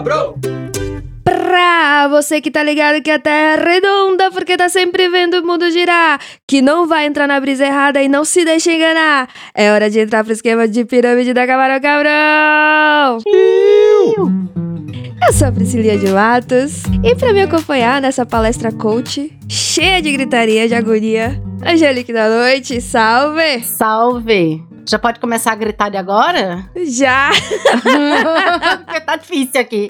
cabrão! Pra você que tá ligado que a Terra é redonda porque tá sempre vendo o mundo girar, que não vai entrar na brisa errada e não se deixe enganar. É hora de entrar pro esquema de pirâmide da Camarão Cabrão! Eu sou a Priscilia de Matos e pra me acompanhar nessa palestra coach cheia de gritaria, de agonia, Angelique da Noite, salve! Salve! Já pode começar a gritar de agora? Já! Porque tá difícil aqui.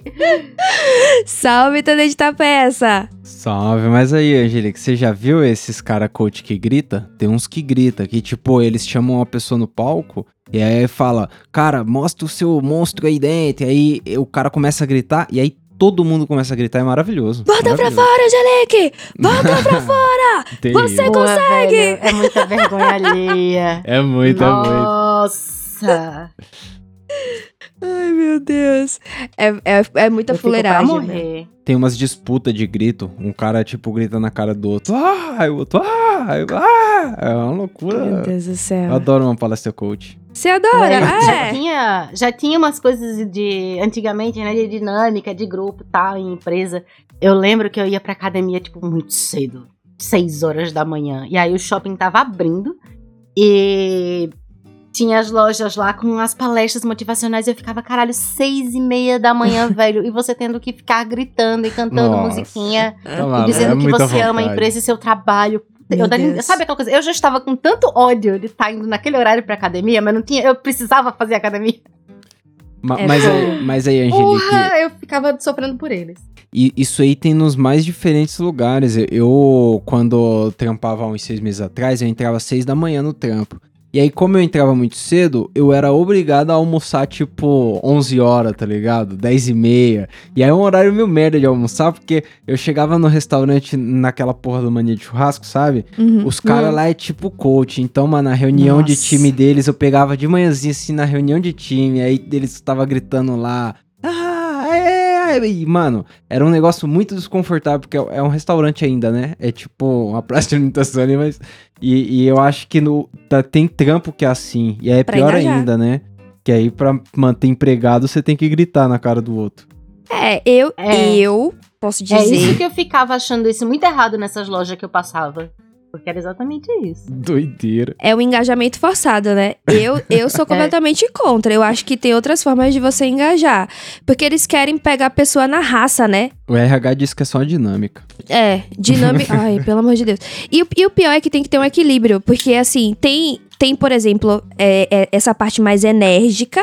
Salve, Tadeu de Tapeça! Salve, mas aí, Angelique, você já viu esses cara coach que grita? Tem uns que grita, que tipo, eles chamam uma pessoa no palco e aí fala, cara, mostra o seu monstro aí dentro. E aí o cara começa a gritar e aí todo mundo começa a gritar, é maravilhoso. Bota pra maravilhoso. fora, Angelique! Bota pra fora! Você Boa, consegue! velho, É muita vergonha alheia. É muito, é muito. Nossa! Ai, meu Deus. É, é, é muita Eu fuleiragem. né? Tem umas disputas de grito, um cara, tipo, grita na cara do outro. Ah, o outro, ah, o- ah. É uma Meu loucura. Deus do Eu céu. adoro uma palestra coach. Você adora? Mas já, é. tinha, já tinha umas coisas de antigamente, né? De dinâmica, de grupo tal, em empresa. Eu lembro que eu ia pra academia, tipo, muito cedo. seis horas da manhã. E aí o shopping tava abrindo. E tinha as lojas lá com as palestras motivacionais. E eu ficava, caralho, seis e meia da manhã, velho. E você tendo que ficar gritando e cantando Nossa. musiquinha. Tá E lá, dizendo é que você ama a vontade. empresa e seu trabalho. Eu, Deus. sabe aquela coisa? Eu já estava com tanto ódio de estar indo naquele horário pra academia, mas não tinha. Eu precisava fazer academia. Ma- É mas, aí, mas aí, Angelique, Porra, eu ficava sofrendo por eles. E isso aí tem nos mais diferentes lugares. Eu- Eu, quando trampava há uns seis meses atrás, eu entrava às seis da manhã no trampo. E aí, como eu entrava muito cedo, eu era obrigado a almoçar, tipo, 11 horas, tá ligado? 10 e meia. E aí é um horário meio merda de almoçar, porque eu chegava no restaurante naquela porra do mania de churrasco, sabe? Uhum. Os caras lá é tipo coach. Então, mano, na reunião de Nossa. time deles, eu pegava de manhãzinha, assim, na reunião de time. Aí eles tava gritando lá. E, mano, era um negócio muito desconfortável, porque é é um restaurante ainda, né? É tipo uma praça de alimentação ali, mas. E, e eu acho que no, tá- tem trampo que é assim. E aí é Pra pior engajar. ainda, né? Que aí pra manter empregado, você tem que gritar na cara do outro. É, eu, É. eu posso É isso dizer. que eu ficava achando isso muito errado nessas lojas que eu passava. Porque era exatamente isso. Doideira. É o engajamento forçado, né? Eu, eu sou completamente contra. Eu acho que tem outras formas de você engajar. Porque eles querem pegar a pessoa na raça, né? O RH diz que é só dinâmica. É, dinâmica. Ai, pelo amor de Deus. E, o- e o pior é que tem que ter um equilíbrio. Porque, assim, tem, tem por exemplo, é, é, essa parte mais enérgica.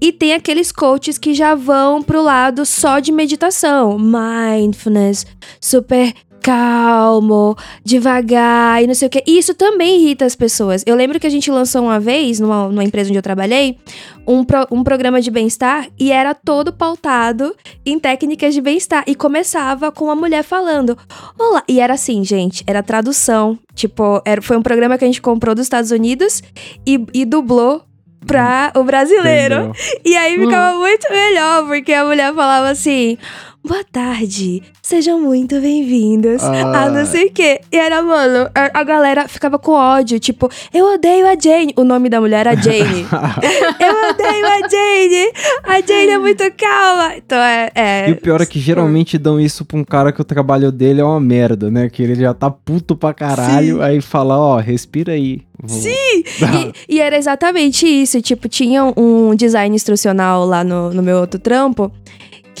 E tem aqueles coaches que já vão pro lado só de meditação. Mindfulness, super calmo, devagar e não sei o que. E isso também irrita as pessoas. Eu lembro que a gente lançou uma vez, numa, numa empresa onde eu trabalhei, um, pro- um programa de bem-estar e era todo pautado em técnicas de bem-estar. E começava com uma mulher falando: Olá. E era assim, gente, era tradução. Tipo, era, foi um programa que a gente comprou dos Estados Unidos e, e dublou pra o brasileiro. Entendeu? E aí ficava muito melhor, porque a mulher falava assim: Boa tarde, sejam muito bem-vindos. Ah. A não sei o quê. E era, mano, a, a galera ficava com ódio, tipo, eu odeio a Jane. O nome da mulher era Jane. eu odeio a Jane. A Jane é muito calma. Então é. é E o pior é que geralmente dão isso pra um cara que o trabalho dele é uma merda, né? Que ele já tá puto pra caralho, Sim. aí fala, ó, respira aí. Vou- Sim! E, e era exatamente isso. Tipo, tinha um design instrucional lá no, no meu outro trampo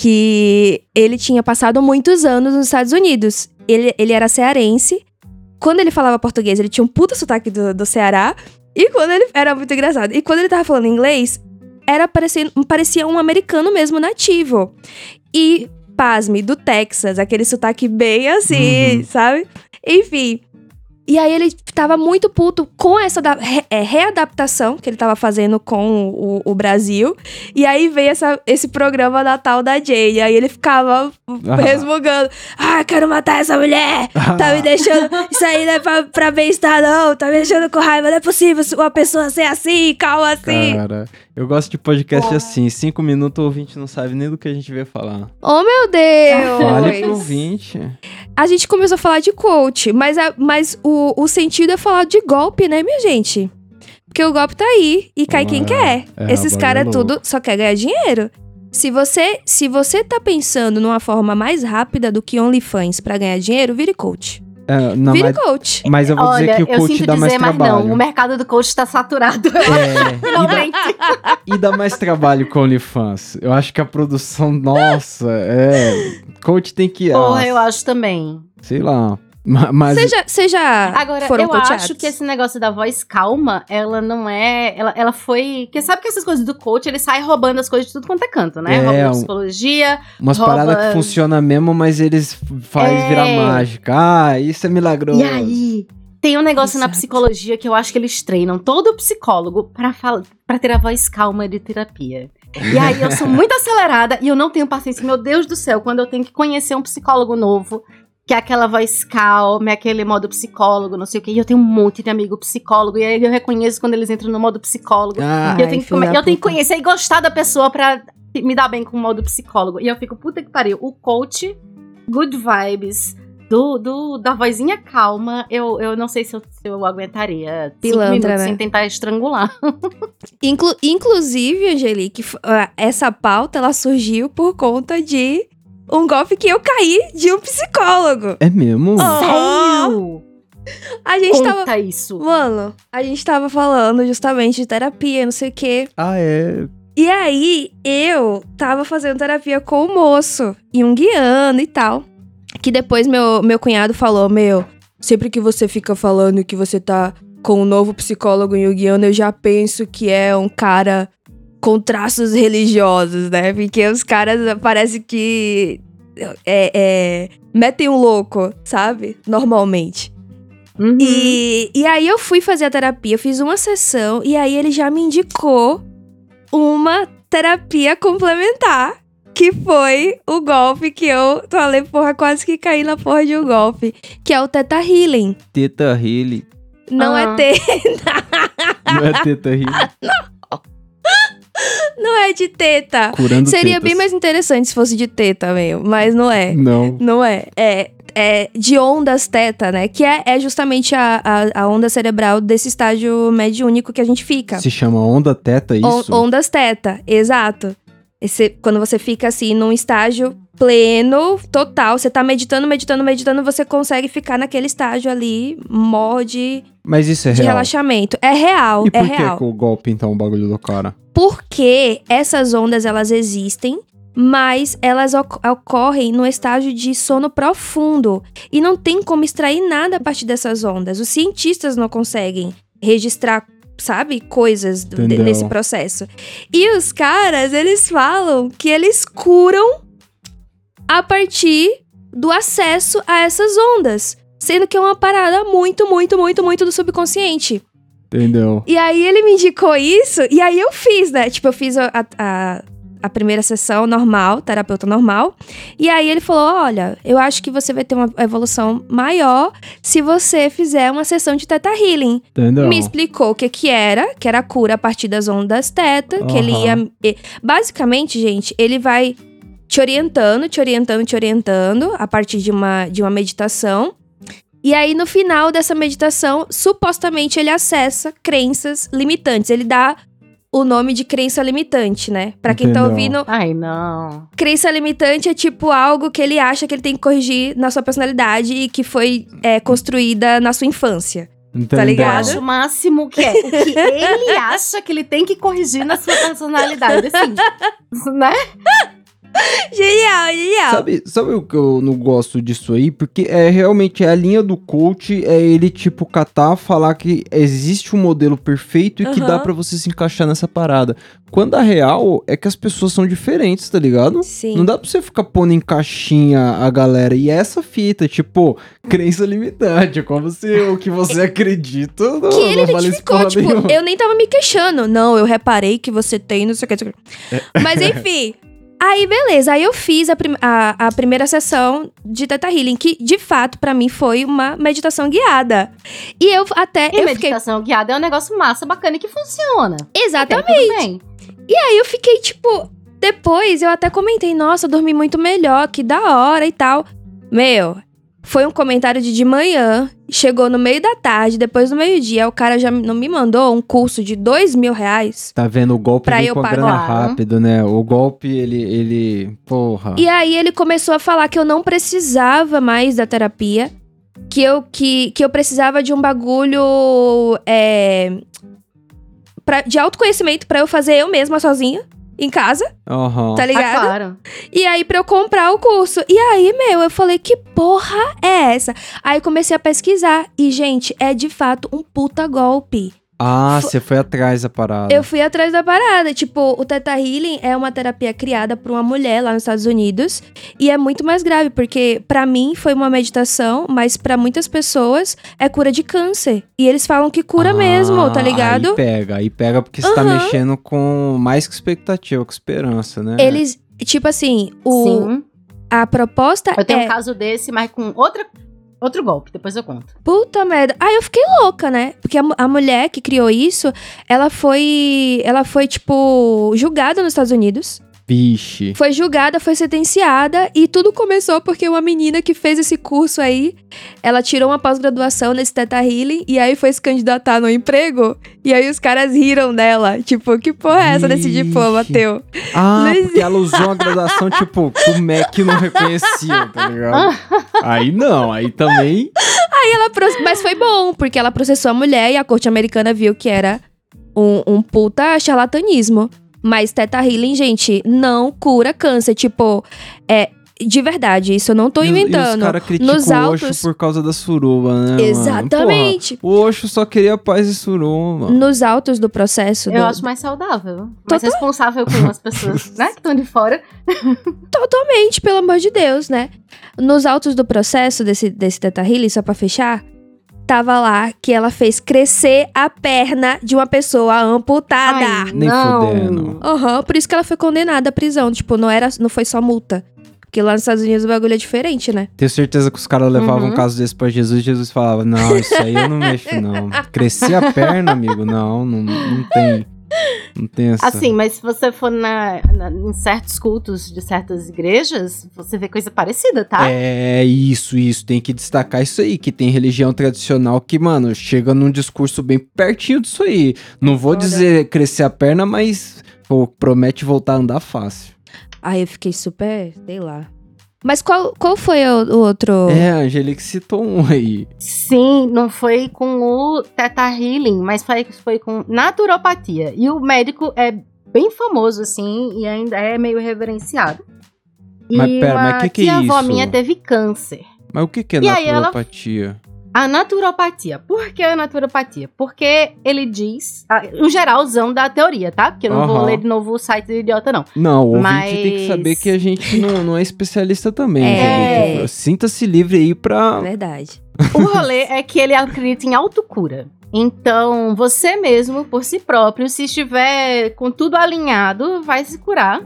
que ele tinha passado muitos anos nos Estados Unidos. Ele, ele era cearense. Quando ele falava português, ele tinha um puta sotaque do, do Ceará. E quando ele. Era muito engraçado. E quando ele tava falando inglês, era parecendo, parecia um americano mesmo nativo. E, pasme, do Texas, aquele sotaque bem assim, Uhum. sabe? Enfim. E aí ele tava muito puto com essa da- re- é, readaptação que ele tava fazendo com o, o Brasil. E aí veio essa, esse programa Natal da Jane. Aí ele ficava resmungando. Ah, quero matar essa mulher! Tá me deixando. Isso aí não é pra, pra bem-estar, não. Tá me deixando com raiva. Não é possível uma pessoa ser assim, calma assim. Cara, eu gosto de podcast assim, cinco minutos o ouvinte não sabe nem do que a gente veio falar. Oh, meu Fale pro Deus! ouvinte. A gente começou a falar de coach, mas, a- mas o, o sentido é falar de golpe, né, minha gente? Porque o golpe tá aí e cai quem É, quer. é, Esses caras é tudo só quer ganhar dinheiro. Se você, se você tá pensando numa forma mais rápida do que OnlyFans pra ganhar dinheiro, vire coach. É, não, vire mas, coach. mas eu vou Olha, dizer que o eu coach sinto dá mais dizer, mas trabalho. não. O mercado do coach tá saturado. É, e, dá, e dá mais trabalho com OnlyFans. Eu acho que a produção, nossa, é. Coach tem que. Porra, ah, eu acho também. Sei lá. Ma- Mas. Você já, você já Agora, foram eu coachados? acho que esse negócio da voz calma, ela não é. Ela, ela foi. Porque sabe que essas coisas do coach, ele sai roubando as coisas de tudo quanto é canto, né? É, Rouba psicologia. Umas rouba- paradas que funcionam mesmo, mas eles fazem É. virar mágica. Ah, isso é milagroso. E aí, tem um negócio na Exato. psicologia que eu acho que eles treinam todo psicólogo pra ter a voz calma de terapia. E aí, eu sou muito acelerada e eu não tenho paciência. Meu Deus do céu, quando eu tenho que conhecer um psicólogo novo, que é aquela voz calma, é aquele modo psicólogo, não sei o quê. E eu tenho um monte de amigo psicólogo, e aí eu reconheço quando eles entram no modo psicólogo. Ah, eu Ai, tenho, que, come- eu tenho que conhecer e gostar da pessoa pra me dar bem com o modo psicólogo. E eu fico, puta que pariu. O coach, good vibes, do, do, da vozinha calma, eu, eu não sei se eu, se eu aguentaria cinco Pilantra, minutos né? sem tentar estrangular. Inclu- inclusive, Angelique, ah, essa pauta ela surgiu por conta de um golpe que eu caí de um psicólogo. É mesmo? Ah. Sério? A gente Conta tava. isso. Mano, a gente tava falando justamente de terapia, não sei o quê. Ah, é. E aí, eu tava fazendo terapia com o moço, e um guiando e tal. Que depois meu, meu cunhado falou: Meu, sempre que você fica falando que você tá com um novo psicólogo em guiando, eu já penso que é um cara com religiosos, né? Porque os caras parece que é, é, metem um louco, sabe? Normalmente. Uhum. E, e aí eu fui fazer a terapia, eu fiz uma sessão e aí ele já me indicou uma terapia complementar. Que foi o golpe que eu falei, porra, quase que caí na porra de um golpe. Que é o Teta Healing. Teta Healy. Não Ah. é teta, Não é Teta Healy. não é de teta. Curando Seria tetas. bem mais interessante se fosse de teta mesmo, mas não é. Não. Não é. É, é de ondas teta, né? Que é, é justamente a, a, a onda cerebral desse estágio mediúnico que a gente fica. Se chama onda teta, é isso? ondas teta, exato. Esse, quando você fica assim num estágio pleno, total, você tá meditando, meditando, meditando, você consegue ficar naquele estágio ali, mó de, Mas isso é de real. relaxamento. É real, E é por que real. que o golpe, então, o bagulho do cara? Porque essas ondas, elas existem, mas elas oc- ocorrem no estágio de sono profundo. E não tem como extrair nada a partir dessas ondas. Os cientistas não conseguem registrar, sabe, coisas Entendeu. nesse processo. E os caras, eles falam que eles curam a partir do acesso a essas ondas. Sendo que é uma parada muito, muito, muito, muito do subconsciente. Entendeu? E aí ele me indicou isso, e aí eu fiz, né? Tipo, eu fiz a, a, a primeira sessão normal, terapeuta normal. E aí ele falou: olha, eu acho que você vai ter uma evolução maior se você fizer uma sessão de Teta Healing. Entendeu? Me explicou o que que era, que era a cura a partir das ondas teta, que ele ia... Basicamente, gente, ele vai te orientando, te orientando, te orientando a partir de uma, de uma meditação. E aí, no final dessa meditação, supostamente ele acessa crenças limitantes. Ele dá o nome de crença limitante, né? Pra quem tá Entendeu. ouvindo, Ai, não. crença limitante é tipo algo que ele acha que ele tem que corrigir na sua personalidade e que foi é, construída na sua infância. Entendeu? Eu ligado? acho o máximo que é o que ele acha que ele tem que corrigir na sua personalidade, assim. né? Genial, genial. Sabe, sabe o que eu não gosto disso aí? Porque é realmente é a linha do coach, é ele, tipo, catar, falar que existe um modelo perfeito e que Aham. dá pra você se encaixar nessa parada. Quando a real é que as pessoas são diferentes, tá ligado? Sim. Não dá pra você ficar pondo em caixinha a galera. E essa fita, tipo, crença limitante, como se o que você acredita não, que ele não vale identificou, tipo, nenhuma. eu nem tava me queixando. Não, eu reparei que você tem, não sei o que. não sei o que. É. Mas enfim. Aí, beleza. Aí eu fiz a, prim- a, a primeira sessão de Teta Healing, que de fato, pra mim, foi uma meditação guiada. E eu até. E eu fiquei. meditação guiada é um negócio massa, bacana e que funciona. Exatamente. Bem. Aí eu fiquei, tipo. Depois eu até comentei, nossa, eu dormi muito melhor, que da hora e tal. Meu, Foi um comentário de de manhã, chegou no meio da tarde, depois do meio-dia, o cara já não me mandou um curso de dois mil reais. Tá vendo? O golpe Pra eu com a grana rápido, né? O golpe, ele, ele... Porra. E aí ele começou a falar que eu não precisava mais da terapia, que eu, que, que eu precisava de um bagulho é, pra- de autoconhecimento pra eu fazer eu mesma sozinha, em casa, Aham. tá Ah, ligado? claro. E aí, pra eu comprar o curso. E aí, meu, eu falei, que porra é essa? Aí comecei a pesquisar. E, gente, é de fato um puta golpe. Ah, Fo- você foi atrás da parada. Eu fui atrás da parada. Tipo, o Theta Healing é uma terapia criada por uma mulher lá nos Estados Unidos. E é muito mais grave, porque pra mim foi uma meditação, mas pra muitas pessoas é cura de câncer. E eles falam que cura Ah, mesmo, tá ligado? Aí pega, aí pega porque você tá mexendo com mais que expectativa, com esperança, né? Eles, tipo assim, o, Sim. a proposta Eu tenho é. um caso desse, mas com outra, outro golpe. Depois eu conto. Puta merda. Aí eu fiquei louca, né? Porque a, a mulher que criou isso, ela foi. Ela foi, tipo, julgada nos Estados Unidos. Vixe. Foi julgada, foi sentenciada. E tudo começou porque uma menina que fez esse curso aí, ela tirou uma pós-graduação nesse Teta Healing e aí foi se candidatar no emprego. E aí os caras riram dela. Tipo, que porra é essa desse Vixe. diploma teu? Ah, Não porque ela usou a graduação, tipo, o Mac não reconhecia, tá ligado? Aí não, aí também. Aí ela. Mas foi bom, porque ela processou a mulher e a corte americana viu que era um, um puta charlatanismo. Mas Teta Healing, gente, não cura câncer. Tipo, é. De verdade, isso eu não tô E os- E inventando. os caras criticam Nos o altos- Oxo por causa da suruba, né? mano? Exatamente. Porra, o Oxo só queria paz e suruba. Nos autos do processo. Eu do- acho mais saudável. Mais responsável com as pessoas, né? Que estão de fora. Totalmente, pelo amor de Deus, né? Nos autos do processo desse, desse Teta Healing, só pra fechar, tava lá que ela fez crescer a perna de uma pessoa amputada. Ai, Nem não. fudendo. Aham, por isso que ela foi condenada à prisão. Tipo, não, era, não foi só multa. Porque lá nos Estados Unidos o bagulho é diferente, né? Tenho certeza que os caras levavam Uhum. um caso desse pra Jesus e Jesus falava: Não, isso aí eu não mexo, não. Crescer a perna, amigo, não, não, não tem. Não tem essa. Assim, mas se você for na, na- em certos cultos de certas igrejas, você vê coisa parecida, tá? É isso, isso. Tem que destacar isso aí, que tem religião tradicional que, mano, chega num discurso bem pertinho disso aí. Não vou dizer crescer a perna, mas pô, promete voltar a andar fácil. Aí eu fiquei super, sei lá. Mas qual, qual foi o, o outro? É, a Angelique citou um aí. Sim, não foi com o Theta Healing, mas foi, foi com naturopatia. E o médico é bem famoso, assim, e ainda é meio reverenciado. E Mas pera, uma mas que que é isso? minha teve câncer. Mas o que, que é E aí ela- naturopatia? A naturopatia. Por que a naturopatia? Porque ele diz, ah, o geralzão da teoria, tá? Porque eu não vou ler de novo o site do idiota, não. Não, o ouvinte Mas- tem que saber que a gente não, não é especialista também, É. Angelique. Sinta-se livre aí pra. Verdade. O rolê é que ele acredita em autocura. Então, você mesmo, por si próprio, se estiver com tudo alinhado, vai se curar.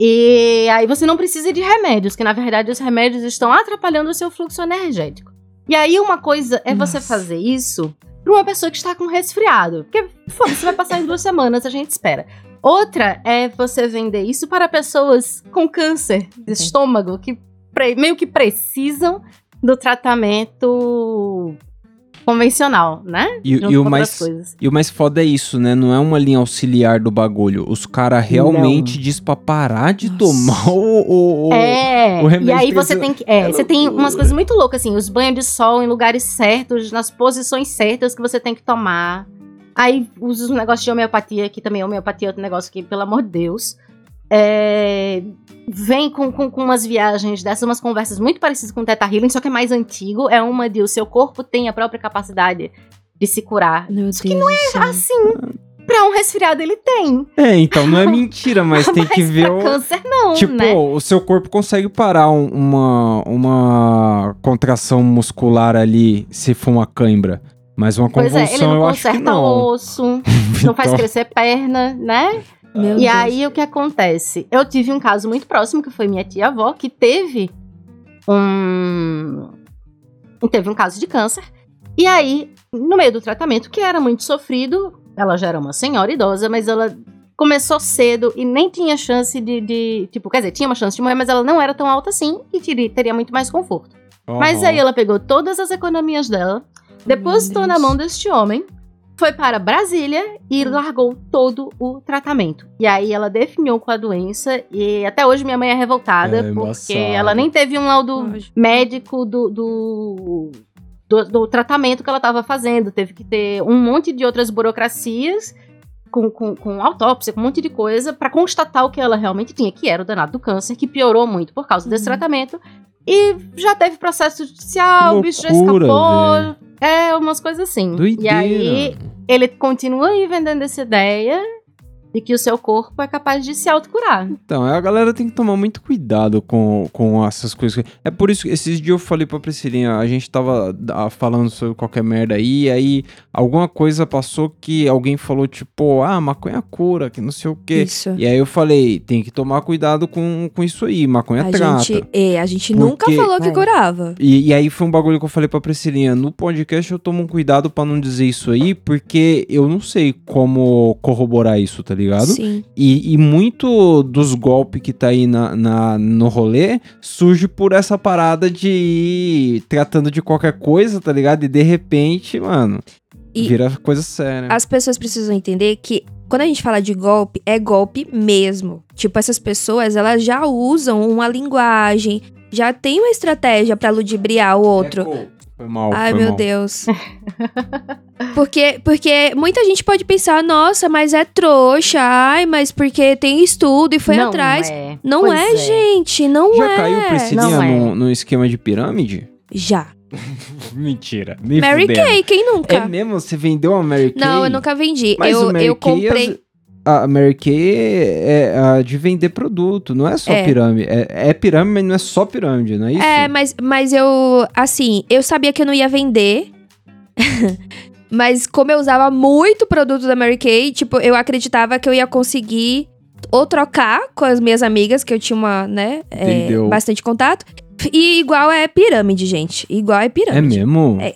E aí você não precisa de remédios, que na verdade os remédios estão atrapalhando o seu fluxo energético. E aí uma coisa é você Nossa. fazer isso pra uma pessoa que está com resfriado. Porque, foda-se, vai passar em duas semanas, a gente espera. Outra é você vender isso para pessoas com câncer de estômago, que meio que precisam do tratamento convencional, né? E, e o mais, e o mais foda é isso, né? Não é uma linha auxiliar do bagulho. Os caras realmente diz pra parar de Nossa. tomar o. o- o- É, o remédio e aí você tem que. É, é você tem umas coisas muito loucas, assim, os banhos de sol em lugares certos, nas posições certas que você tem que tomar. Aí usa os negócios de homeopatia, que também homeopatia é outro negócio que, pelo amor de Deus. É, vem com, com, com umas viagens dessas, umas conversas muito parecidas com o Teta Healing, só que é mais antigo. É uma de o seu corpo tem a própria capacidade de se curar. Meu Isso que não é Assim, pra um resfriado ele tem. É, então não é mentira, mas tem que Mas ver pra o. câncer não, Tipo, né? o seu corpo consegue parar um- uma, uma contração muscular ali se for uma cãibra. Mas uma Pois convulsão é, ele não eu acho que conserta não. osso, não faz Então, crescer perna, né? Meu e Deus. aí o que acontece? Eu tive um caso muito próximo que foi minha tia-avó que teve um teve um caso de câncer. E aí, no meio do tratamento, que era muito sofrido, ela já era uma senhora idosa, mas ela começou cedo e nem tinha chance de, de- tipo, quer dizer, tinha uma chance de morrer, mas ela não era tão alta assim e teria, teria muito mais conforto. Mas Aham. aí ela pegou todas as economias dela, depositou na mão deste homem, foi para Brasília e largou todo o tratamento. E aí ela definiu com a doença e até hoje minha mãe é revoltada É, porque embaçado. ela nem teve um laudo Lógico. médico do, do, do, do tratamento que ela estava fazendo. Teve que ter um monte de outras burocracias com, com, com autópsia, com um monte de coisa, para constatar o que ela realmente tinha, que era o danado do câncer, que piorou muito por causa desse Uhum. tratamento. E já teve processo judicial, Que o bicho já loucura, escapou. É, umas coisas assim. Doideira. E aí, ele continua aí vendendo essa ideia de que o seu corpo é capaz de se autocurar. Então, a galera tem que tomar muito cuidado com, com essas coisas. É por isso que esses dias eu falei pra Priscilinha, a gente tava ah, falando sobre qualquer merda aí, e aí alguma coisa passou que alguém falou, tipo, ah, maconha cura, que não sei o quê. Isso. E aí eu falei, tem que tomar cuidado com, com isso aí, maconha A trata. gente, é, a gente Porque- nunca falou que É. curava. E, e aí foi um bagulho que eu falei pra Priscilinha, no podcast eu tomo um cuidado pra não dizer isso aí, porque eu não sei como corroborar isso, tá ligado? Sim. E, e muito dos golpes que tá aí na, na- no rolê surge por essa parada de ir tratando de qualquer coisa, tá ligado? E de repente, mano, E- vira coisa séria. As pessoas precisam entender que quando a gente fala de golpe, é golpe mesmo. Tipo, essas pessoas, elas já usam uma linguagem, já tem uma estratégia pra ludibriar o outro. Foi mal, Ai, foi meu mal. Deus. porque, porque muita gente pode pensar, nossa, mas é trouxa. Ai, mas porque tem estudo e foi Não atrás. É. Não Pois é, gente, não Já é. caiu Priscilinha Não é. num, num esquema de pirâmide? Já. Mentira. Mary fudendo. Kay, quem nunca? É mesmo? Você vendeu a Mary Kay? não, eu nunca vendi. Mas eu, o Mary eu Kay, comprei. as- A Mary Kay é a de vender produto, não é só É. pirâmide. É, é pirâmide, mas não é só pirâmide, não é isso? É, mas, mas eu, assim, eu sabia que eu não ia vender. mas como eu usava muito produto da Mary Kay, tipo, eu acreditava que eu ia conseguir ou trocar com as minhas amigas, que eu tinha uma, né, é, bastante contato. E igual é pirâmide, gente. Igual é É pirâmide. mesmo? É.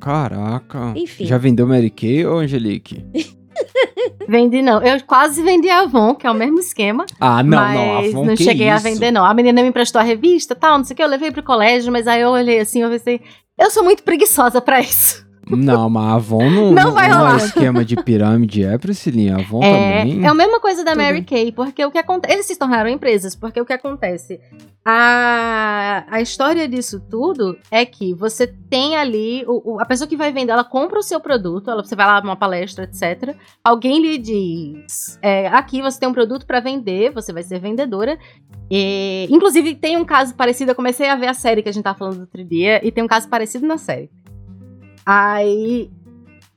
Caraca. Enfim. Já vendeu Mary Kay ou Angelique? Vendi não. Eu quase vendi a Avon, que é o mesmo esquema. Ah, não, mas não. Avon, não cheguei a isso? vender, não. A menina me emprestou a revista tal, não sei o que. Eu levei pro colégio, mas aí eu olhei assim, eu pensei, eu sou muito preguiçosa pra isso. Não, mas a Avon não, Não vai é rolar. esquema de pirâmide, é, Priscilinha? A Avon É, também? é a mesma coisa da. Mary Kay, porque o que acontece. Eles se tornaram empresas, porque o que acontece? A, a história disso tudo é que você tem ali. o- o- a pessoa que vai vender, ela compra o seu produto, ela, você vai lá numa palestra, etc. Alguém lhe diz: é, aqui você tem um produto pra vender, você vai ser vendedora. E, inclusive, tem um caso parecido. Eu comecei a ver a série que a gente tava falando do outro dia, e tem um caso parecido na série. Aí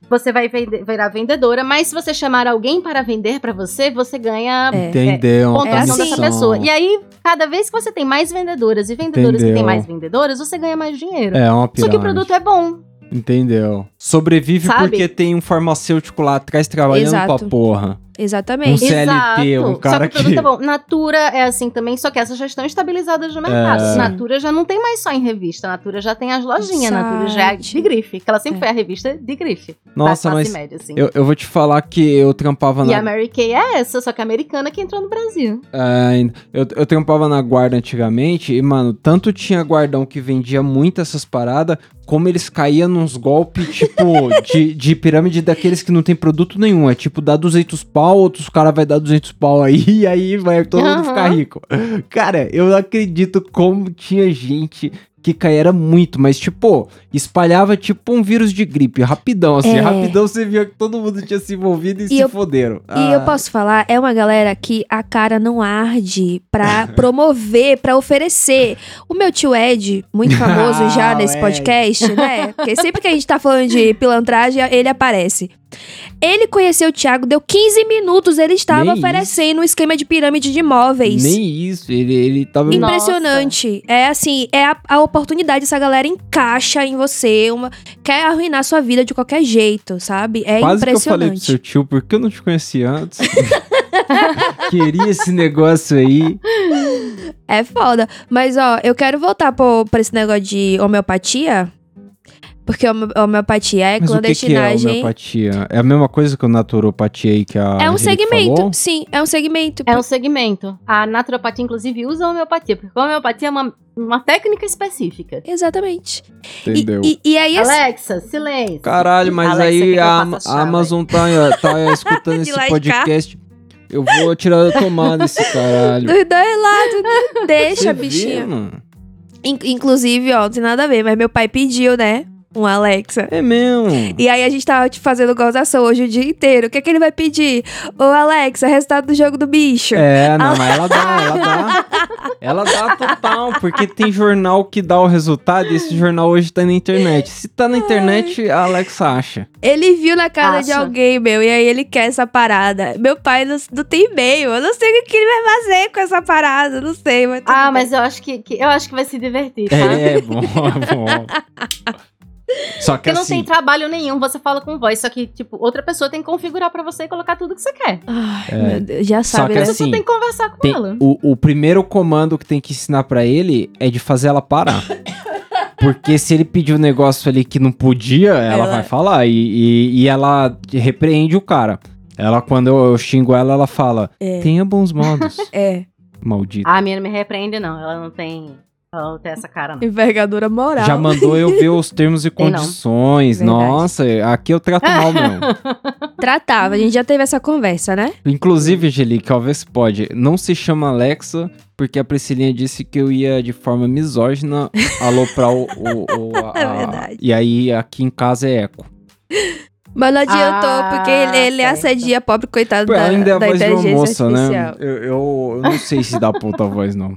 você vai vender, virar vendedora, mas se você chamar alguém para vender para você, você ganha É. Entendeu? pontuação assim. dessa pessoa. E aí, cada vez que você tem mais vendedoras e vendedoras que Entendeu. têm mais vendedoras, você ganha mais dinheiro. É uma pirâmide. Só que o produto é bom. Entendeu? Sobrevive Sabe? porque tem um farmacêutico lá atrás trabalhando Exato. pra porra. Exatamente. Um CLT, um Só cara que o produto que- é bom. Natura é assim também, só que essas já estão estabilizadas no mercado. É. Natura já não tem mais só em revista. Natura já tem as lojinhas. Natura já é de grife. Que ela sempre É. foi a revista de grife. Nossa, mas média, assim. eu, eu vou te falar que eu trampava E na a Mary Kay é essa, só que a americana que entrou no Brasil. É, eu, eu trampava na guarda antigamente e, mano, tanto tinha guardão que vendia muito essas paradas, como eles caíam nos golpes, tipo, de, de pirâmide daqueles que não tem produto nenhum. É tipo, dá 200 pau, outros caras vai dar 200 pau aí, e aí vai todo mundo Aham. ficar rico. Cara, eu não acredito como tinha gente que caía muito, mas tipo, espalhava tipo um vírus de gripe, rapidão, assim, É. rapidão você via que todo mundo tinha se envolvido e, se eu- foderam. E eu posso falar, é uma galera que a cara não arde pra promover, pra oferecer. O meu tio Ed, muito famoso já Ah, nesse o podcast, né? Porque sempre que a gente tá falando de pilantragem, ele aparece. Ele conheceu o Thiago, deu 15 minutos, ele estava Nem oferecendo um esquema de pirâmide de imóveis. Nem isso, ele, ele tava... Impressionante. É assim, é a, a oportunidade, essa galera encaixa em você, uma, quer arruinar sua vida de qualquer jeito, sabe? É Quase que eu falei pro impressionante. seu tio, por que eu não te conhecia antes? Queria esse negócio aí. É foda. Mas, ó, eu quero voltar pro, pra esse negócio de homeopatia. Porque a homeopatia é Mas o que, que é clandestinagem. homeopatia? É a mesma coisa que o naturopatia aí que a é um Angelique segmento. falou? Sim, é um segmento. É um segmento. A naturopatia, inclusive, usa a homeopatia, porque a homeopatia é uma, uma técnica específica. Exatamente. E- Entendeu? E, e aí, assim, Alexa, silêncio. Caralho, mas Alexa, aí a, a chá, Amazon tá, tá escutando esse podcast. Eu vou tirar da tomada esse caralho. dos dois lados, deixa, bichinha. mano? In- inclusive, ó, não tem nada a ver, mas meu pai pediu, né? Um Alexa. É mesmo. E aí a gente tava te fazendo gozação hoje o dia inteiro. O que, é que ele vai pedir? Ô, Alexa, resultado do jogo do bicho. É, não, mas ela dá, ela dá. Ela dá total, porque tem jornal que dá o resultado e esse jornal hoje tá na internet. Se tá na internet, a Alexa acha. Ele viu na casa de Acha. alguém, meu, e aí ele quer essa parada. Meu pai não, não tem e-mail. Eu não sei o que ele vai fazer com essa parada. Não sei, mas. Ah, bem. mas eu acho que, que- eu acho que vai se divertir, tá? É, bom, bom. Só que Porque não assim, tem trabalho nenhum, você fala com voz, só que, tipo, outra pessoa tem que configurar pra você e colocar tudo que você quer. Ai, É. meu Deus, já Só sabe, que né? Você assim, só tem que conversar com tem- ela. o, o primeiro comando que tem que ensinar pra ele é de fazer ela parar. Porque se ele pedir um negócio ali que não podia, ela, Ela- vai falar. E, e, e ela repreende o cara. Ela, quando eu, eu xingo ela, ela fala: É. tenha bons modos, É, maldito. Ah, a minha não me repreende, não. Ela não tem. Ela não tem essa cara, não. envergadura moral. Já mandou eu ver os termos e condições. Verdade. Nossa, aqui eu trato mal mesmo. Tratava, a gente já teve essa conversa, né? Inclusive, Angelique, ó, vê se pode. Não se chama Alexa, porque a Priscilinha disse que eu ia de forma misógina aloprar o. o, o a- É a- verdade. E aí aqui em casa é eco. Mas não adiantou, Ah, porque ele, ele assedia a pobre coitado Pô, da, ainda é a da voz de uma moça, né? artificial. Eu, eu, eu não sei se dá puta voz, não.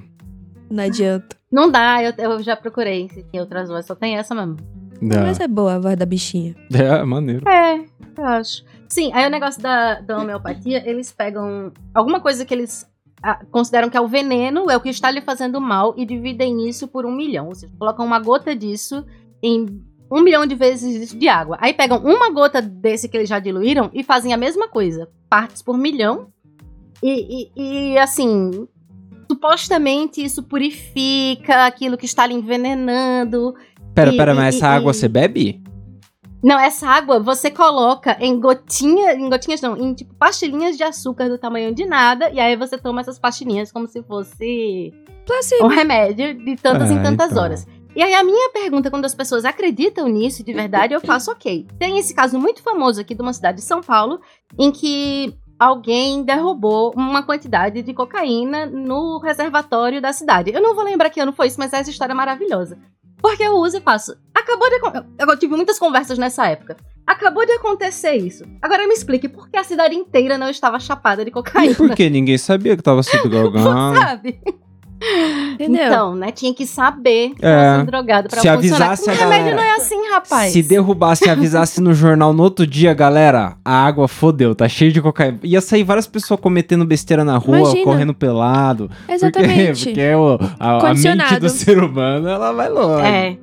Não adianta. Não dá, eu, eu já procurei se tem outras vozes, só tem essa mesmo. Mas é boa a voz da bichinha. É, é maneiro. É, eu acho. Sim, aí o negócio da, da homeopatia, eles pegam alguma coisa que eles ah, consideram que é o veneno, é o que está lhe fazendo mal, e dividem isso por um milhão. Ou seja, colocam uma gota disso em um milhão de vezes de água. Aí pegam uma gota desse que eles já diluíram e fazem a mesma coisa. Partes por milhão. E, e, e, assim, supostamente isso purifica aquilo que está lhe envenenando. Pera, E- pera, e- mas essa e- água e- você bebe? Não, essa água você coloca em gotinha, em gotinhas não, em tipo pastilhinhas de açúcar do tamanho de nada, e aí você toma essas pastilhinhas como se fosse Placebo. um remédio de tantas Ah, em tantas então. horas. E aí a minha pergunta, quando as pessoas acreditam nisso de verdade, eu faço ok. Tem esse caso muito famoso aqui de uma cidade de São Paulo, em que alguém derrubou uma quantidade de cocaína no reservatório da cidade. Eu não vou lembrar que ano foi isso, mas essa história é maravilhosa. Porque eu uso e faço. Acabou de. Eu tive muitas conversas nessa época. Acabou de acontecer isso. Agora me explique por que a cidade inteira não estava chapada de cocaína. Porque ninguém sabia que tava sendo drogado. Sabe? Entendeu? Então, né? Tinha que saber que É. tava drogado pra Se funcionar. avisasse a remédio galera. não é assim, rapaz. Se derrubasse e avisasse no jornal no outro dia, galera, a água fodeu, tá cheio de cocaína. Ia sair várias pessoas cometendo besteira na rua, Imagina. correndo pelado. Exatamente. Porque, porque o- a, a mente do ser humano, ela vai longe. É.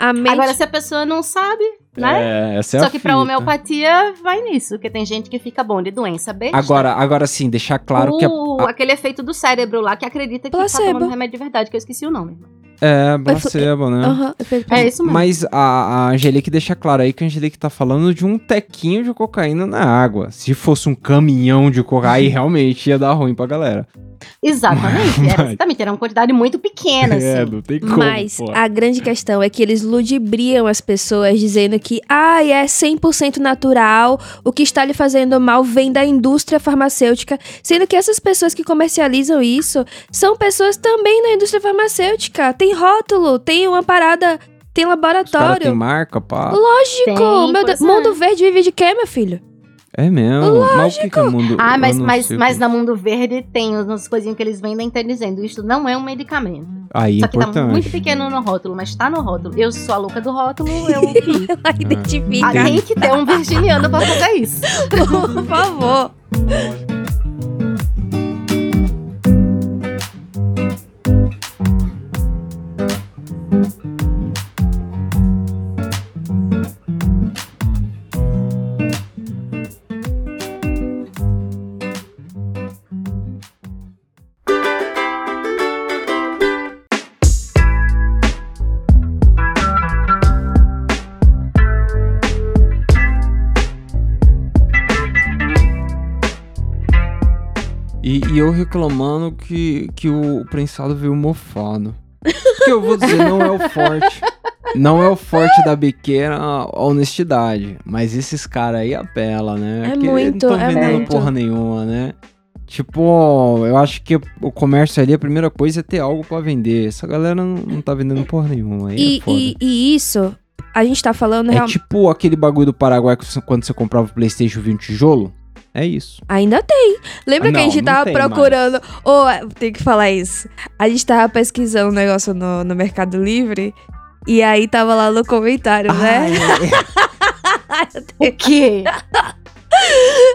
A mente... Agora, se a pessoa não sabe, né? É, essa é Só a que pra fita. homeopatia vai nisso, porque tem gente que fica bom de doença besta. Agora, agora sim, deixar claro que a, o, aquele efeito do cérebro lá que acredita que Placebo. tá tomando remédio de verdade, que eu esqueci o nome. é placebo, né? Efeito É isso mesmo. Mas a, a Angelique deixa claro aí que a Angelique tá falando de um tequinho de cocaína na água. Se fosse um caminhão de cocaína, aí realmente ia dar ruim pra galera. Exatamente. Era, Mas- exatamente, era uma quantidade muito pequena, assim. É, não tem como. Mas pô. a grande questão é que eles ludibriam as pessoas dizendo que, ah, é 100% natural, o que está lhe fazendo mal vem da indústria farmacêutica, sendo que essas pessoas que comercializam isso são pessoas também da indústria farmacêutica. Tem rótulo, tem uma parada, tem Os laboratório. têm marca, pá. Lógico! Tem, meu Deus, é. Mundo Verde vive de quê, meu filho? É mesmo. Mas o que, que é mundo. Ah, mas, mas, mas na Mundo Verde tem umas coisinhas que eles vendem tá dizendo, isso não é um medicamento. Aí é Só que tá muito pequeno no rótulo, mas tá no rótulo. Eu sou a louca do rótulo, eu fiz. Ela identifica. Ah, tem que ter um virginiano pra fazer isso. Por favor. Reclamando que, que o prensado veio mofado. que eu vou dizer, não é o forte. Não é o forte da biqueira a honestidade. Mas esses caras aí apela, né? É que muito, não tão é vendendo muito. porra nenhuma, né? Tipo, eu acho que o comércio ali, a primeira coisa é ter algo pra vender. Essa galera não, não tá vendendo porra nenhuma. Aí E, é e, e isso, a gente tá falando É real- tipo aquele bagulho do Paraguai quando você comprava o Playstation vinha um tijolo. É isso. Ainda tem. Lembra Ah, que a gente tava procurando. Ô, tem que falar isso. A gente tava pesquisando um negócio no, no Mercado Livre. E aí tava lá no comentário, né? O quê?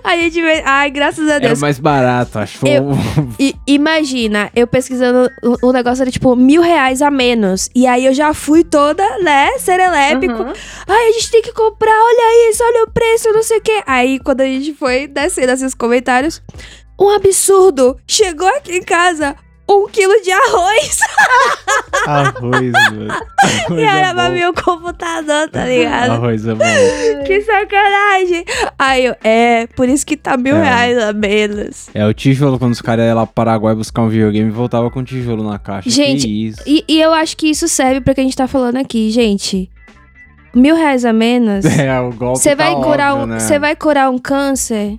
A gente vê. Ai, graças a Era Deus. mais barato, achou? Eu- E imagina, eu pesquisando, o, o negócio era tipo mil reais a menos. E aí eu já fui toda, né, serelepe. Uhum. Ai, a gente tem que comprar, olha isso, olha o preço, não sei o quê. Aí quando a gente foi descendo assim os comentários, um absurdo! Chegou aqui em casa um quilo de arroz Arroz, mano. Arroz e é era pra bom. meu computador, tá ligado? Arroz é bom. que sacanagem! Aí eu, é, por isso que tá mil É. reais a menos. É o tijolo, quando os caras iam lá pro Paraguai buscar um videogame, voltava com tijolo na caixa. Gente, que isso. E, e eu acho que isso serve pra que a gente tá falando aqui, gente. Mil reais a menos. É, o golpe Você vai tá curar óbvio, um, né? você vai curar um câncer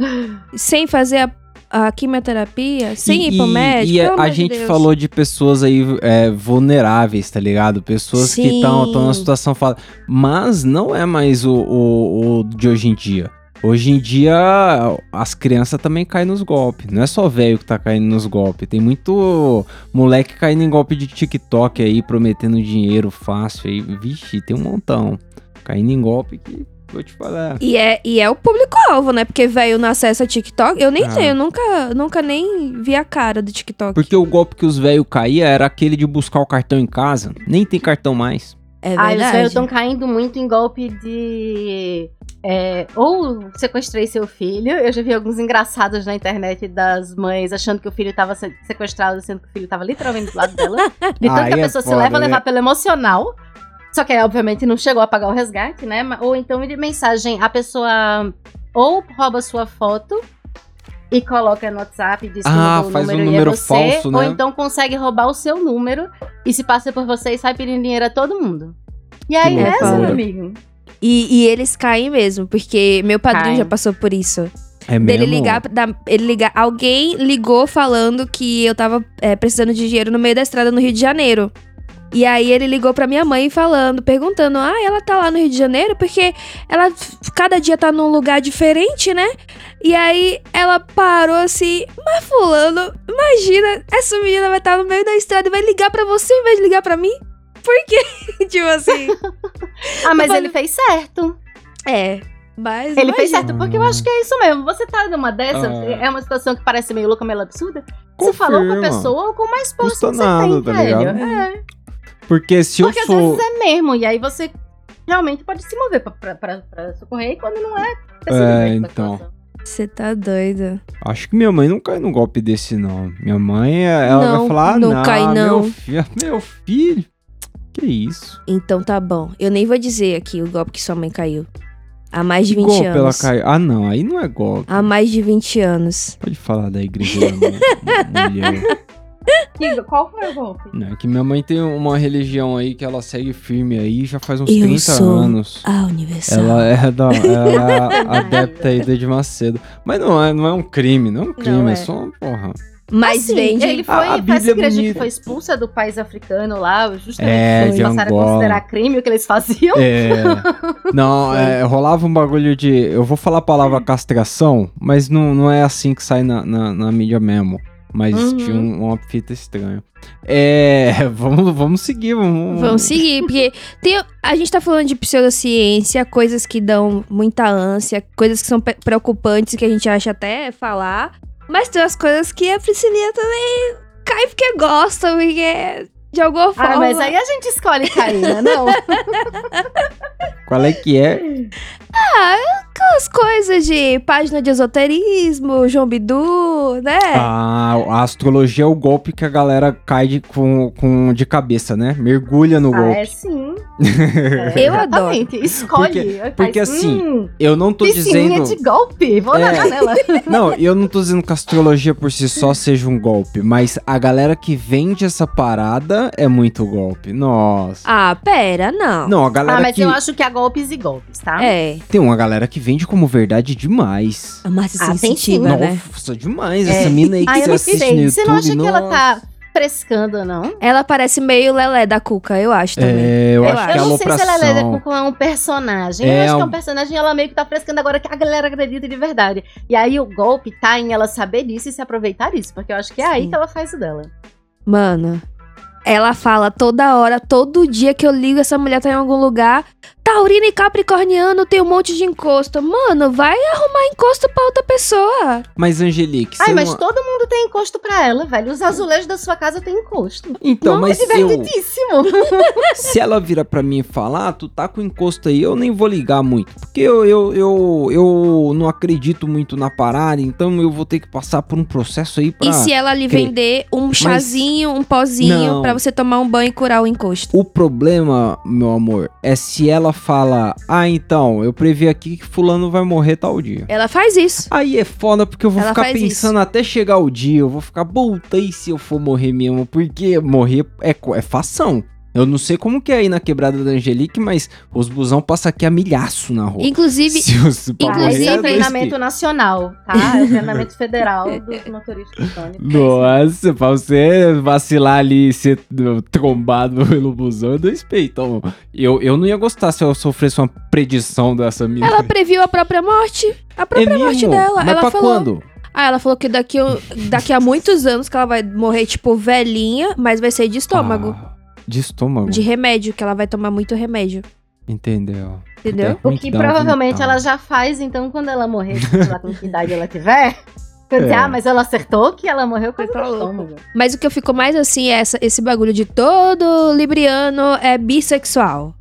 sem fazer a, a quimioterapia, sem E- ir pro médico. E a, a gente Deus. falou de pessoas aí é, vulneráveis, tá ligado? Pessoas que estão Sim. numa situação fala, mas não é mais o, o, o de hoje em dia. Hoje em dia, as crianças também caem nos golpes. Não é só velho que tá caindo nos golpes. Tem muito moleque caindo em golpe de TikTok aí, prometendo dinheiro fácil aí. Vixe, tem um montão. Caindo em golpe que vou te falar. E é, e é o público-alvo, né? Porque velho não acessa TikTok. Eu nem Ah. tenho, nunca, nunca nem vi a cara do TikTok. Porque o golpe que os velhos caíam era aquele de buscar o cartão em casa. Nem tem cartão mais. É Ah, os verdade. velhos estão caindo muito em golpe de. é, ou sequestrei seu filho. Eu já vi alguns engraçados na internet das mães achando que o filho tava se- sequestrado, sendo que o filho tava literalmente do lado dela. De tanto Aí que a é pessoa se foda, leva a né? levar pelo emocional. Só que aí, obviamente, não chegou a pagar o resgate, né? Ou então de mensagem, a pessoa ou rouba sua foto e coloca no WhatsApp e diz que Ah, roubou o faz um número, e número é você, falso, ou né? então consegue roubar o seu número e se passa por você e sai pedindo dinheiro a todo mundo. E aí, loucura. essa, meu amigo. E, e eles caem mesmo, porque meu padrinho Caem. já passou por isso. É Dele mesmo? ligar, da- ele ligar. Alguém ligou falando que eu tava é, precisando de dinheiro no meio da estrada no Rio de Janeiro. E aí ele ligou pra minha mãe falando, perguntando: "Ah, ela tá lá no Rio de Janeiro porque ela cada dia tá num lugar diferente, né?" E aí ela parou assim: "Mas fulano, imagina, essa menina vai estar no meio da estrada e vai ligar pra você em vez de ligar pra mim?" Por quê? tipo assim. Ah, mas falando- ele fez certo. É, mas Ele fez certo, porque eu acho que é isso mesmo. Você tá numa dessa, Ah. é uma situação que parece meio louca, meio absurda. Você falou com a Confirma. pessoa ou com mais próximo Custa que você nada, tem, tá velho. ligado? É. Porque se Porque eu às sou. vezes é mesmo, e aí você realmente pode se mover pra, pra, pra, pra socorrer e quando não é, você É, então. Você tá doido. Acho que minha mãe não cai num golpe desse, não. Minha mãe, ela Não, vai falar, ah, não não, cai, não." Meu, filho, meu filho. Que isso? Então tá bom. Eu nem vou dizer aqui o golpe que sua mãe caiu. Há mais de 20 golpe ela anos. cai. Ah, não, aí não é golpe. Há mais de 20 anos. Pode falar da igreja da mu- mulher. Diga, qual foi o golpe? Não, é que minha mãe tem uma religião aí que ela segue firme aí já faz uns Eu 30 sou anos. A Universal. Ela é, da, ela é adepta aí de Macedo. Mas não é, não é um crime, não é um crime, Não é. é. só uma porra. Mas Assim, vende. Ele foi A- a Bíblia essa é igreja que foi expulsa do país africano lá, justamente É, eles passaram a considerar crime o que eles faziam. É. Não, é, rolava um bagulho de. Eu vou falar a palavra castração, mas não, não é assim que sai na, na, na mídia mesmo. Mas Uhum. tinha um- uma fita estranha. É. Vamos, vamos seguir, vamos. Vamos seguir, porque tem, a gente tá falando de pseudociência, coisas que dão muita ânsia, coisas que são preocupantes que a gente acha até falar. Mas tem as coisas que a Priscilinha também cai porque gosta, porque de alguma forma. Ah, mas aí a gente escolhe cair, né? Não. Qual é que é? As coisas de página de esoterismo, João Bidu, né? Ah, a astrologia é o golpe que a galera cai de, com, com, de cabeça, né? Mergulha no ah, golpe. é sim. É, Eu adoro. Escolhe. Porque- Faz, porque assim, hum, Eu não tô dizendo. de golpe. Vou na É. janela. Não, eu não tô dizendo que a astrologia por si só seja um golpe, mas a galera que vende essa parada é muito golpe. Nossa. Ah, pera, não. Não, a galera Ah, mas que. eu acho que há golpes e golpes, tá? É. Tem uma galera que vende como verdade demais. A massa Ah, sensitiva, sim. né? Nossa, demais. É. Essa mina aí que Ah, eu você não assiste no. YouTube. Você não acha que ela tá frescando, não? Ela parece meio Lelé da Cuca, eu acho também. É, eu, Eu acho acho. que é eu não sei se ela é leda com um personagem. É eu acho que é um- personagem ela meio que tá frescando agora que a galera acredita de verdade. E aí o golpe tá em ela saber disso e se aproveitar disso. Porque eu acho que é aí Sim. que ela faz o dela. Mano, ela fala toda hora, todo dia que eu ligo, essa mulher tá em algum lugar. Taurina e Capricorniano tem um monte de encosto. Mano, vai arrumar encosto pra outra pessoa. Mas, Angelique, Ai, mas não... todo mundo tem encosto pra ela, velho. Os azulejos da sua casa tem encosto. Então, não, mas é eu... divertidíssimo. Se ela vira pra mim e falar, ah, tu tá com encosto aí, eu nem vou ligar muito. Porque eu, eu, eu, eu não acredito muito na parada, então eu vou ter que passar por um processo aí pra... E se ela lhe crer. vender um chazinho, um pozinho Não. pra você tomar um banho e curar o encosto? O problema, meu amor, é se ela fala, ah, então, eu previ aqui que fulano vai morrer tal dia. Ela faz isso. Aí é foda porque eu vou Ela ficar pensando até chegar o dia, eu vou ficar, puta, e se eu for morrer mesmo? Porque morrer é, é fação. Eu não sei como que é aí na quebrada da Angelique, mas os busão passam aqui a milhaço na rua. Inclusive, Se os, esse é é treinamento nacional, tá? É o treinamento federal dos motoristas tônicos. Nossa, pra você vacilar ali e ser trombado pelo busão é dois peitos. Então, eu, eu não ia gostar se eu sofresse uma predição dessa mina. ela previu a própria morte. A é própria morte mesmo? dela. Mas ela pra falou. quando? Ah, ela falou que daqui, daqui a muitos anos que ela vai morrer, tipo, velhinha, mas vai ser de estômago. Ah, de estômago. De remédio, que ela vai tomar muito remédio. Entendeu? Entendeu? É O ruim que provavelmente ela já faz, então, quando ela morrer, sei lá com que idade ela tiver. Eu dizer, É. ah, mas ela acertou que ela morreu com Tá estômago. Mas o que eu fico mais assim é essa- esse bagulho de todo libriano é bissexual.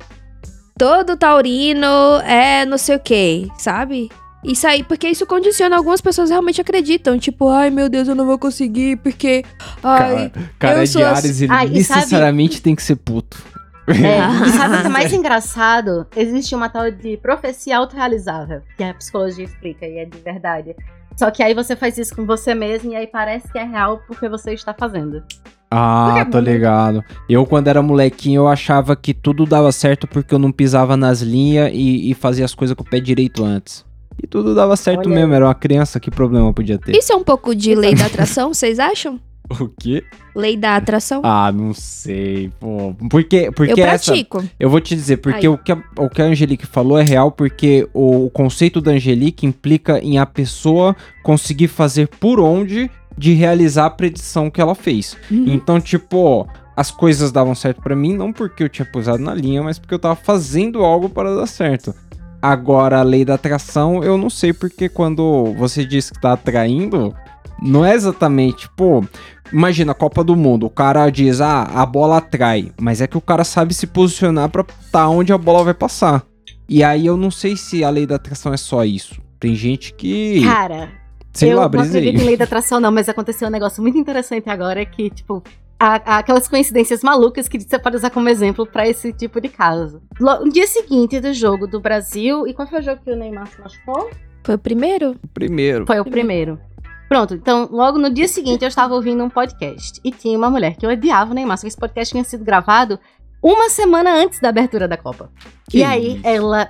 Todo taurino é não sei o que, sabe? Isso aí, porque isso condiciona, algumas pessoas realmente acreditam. Tipo, ai meu Deus, eu não vou conseguir, porque. Ai. Cara eu de sou as- Ares, ele Ah, e sabe- necessariamente tem que ser puto. É, e sabe o que é mais engraçado? Existe uma tal de profecia autorrealizável, que a psicologia explica e é de verdade. Só que aí você faz isso com você mesmo e aí parece que é real porque você está fazendo. Ah, tô é né? ligado. Eu, quando era molequinho, eu achava que tudo dava certo porque eu não pisava nas linhas e, e fazia as coisas com o pé direito antes. E tudo dava certo Olha mesmo, era uma criança, que problema podia ter? Isso é um pouco de lei da atração, vocês acham? O quê? Lei da atração? Ah, não sei, pô. Porque, porque eu essa... pratico. Eu vou te dizer, porque Aí. o que, a, o que a Angelique falou é real, porque o, o conceito da Angelique implica em a pessoa conseguir fazer por onde de realizar a predição que ela fez. Uhum. Então, tipo, as coisas davam certo pra mim, não porque eu tinha pusado na linha, mas porque eu tava fazendo algo para dar certo. Agora, a lei da atração, eu não sei porque quando você diz que tá atraindo, não é exatamente, pô, imagina a Copa do Mundo, o cara diz, ah, a bola atrai, mas é que o cara sabe se posicionar pra tá onde a bola vai passar. E aí eu não sei se a lei da atração é só isso. Tem gente que, Cara, sei eu lá, não acredito em lei da atração, não, mas aconteceu um negócio muito interessante agora que, tipo, a- aquelas coincidências malucas que você pode usar como exemplo pra esse tipo de caso. No dia seguinte do jogo do Brasil, e qual foi o jogo que o Neymar se machucou? Foi o primeiro? Primeiro. Foi o primeiro. Pronto, então logo no dia seguinte eu estava ouvindo um podcast e tinha uma mulher que eu odiava o Neymar, só que esse podcast tinha sido gravado uma semana antes da abertura da Copa. Que e aí isso? ela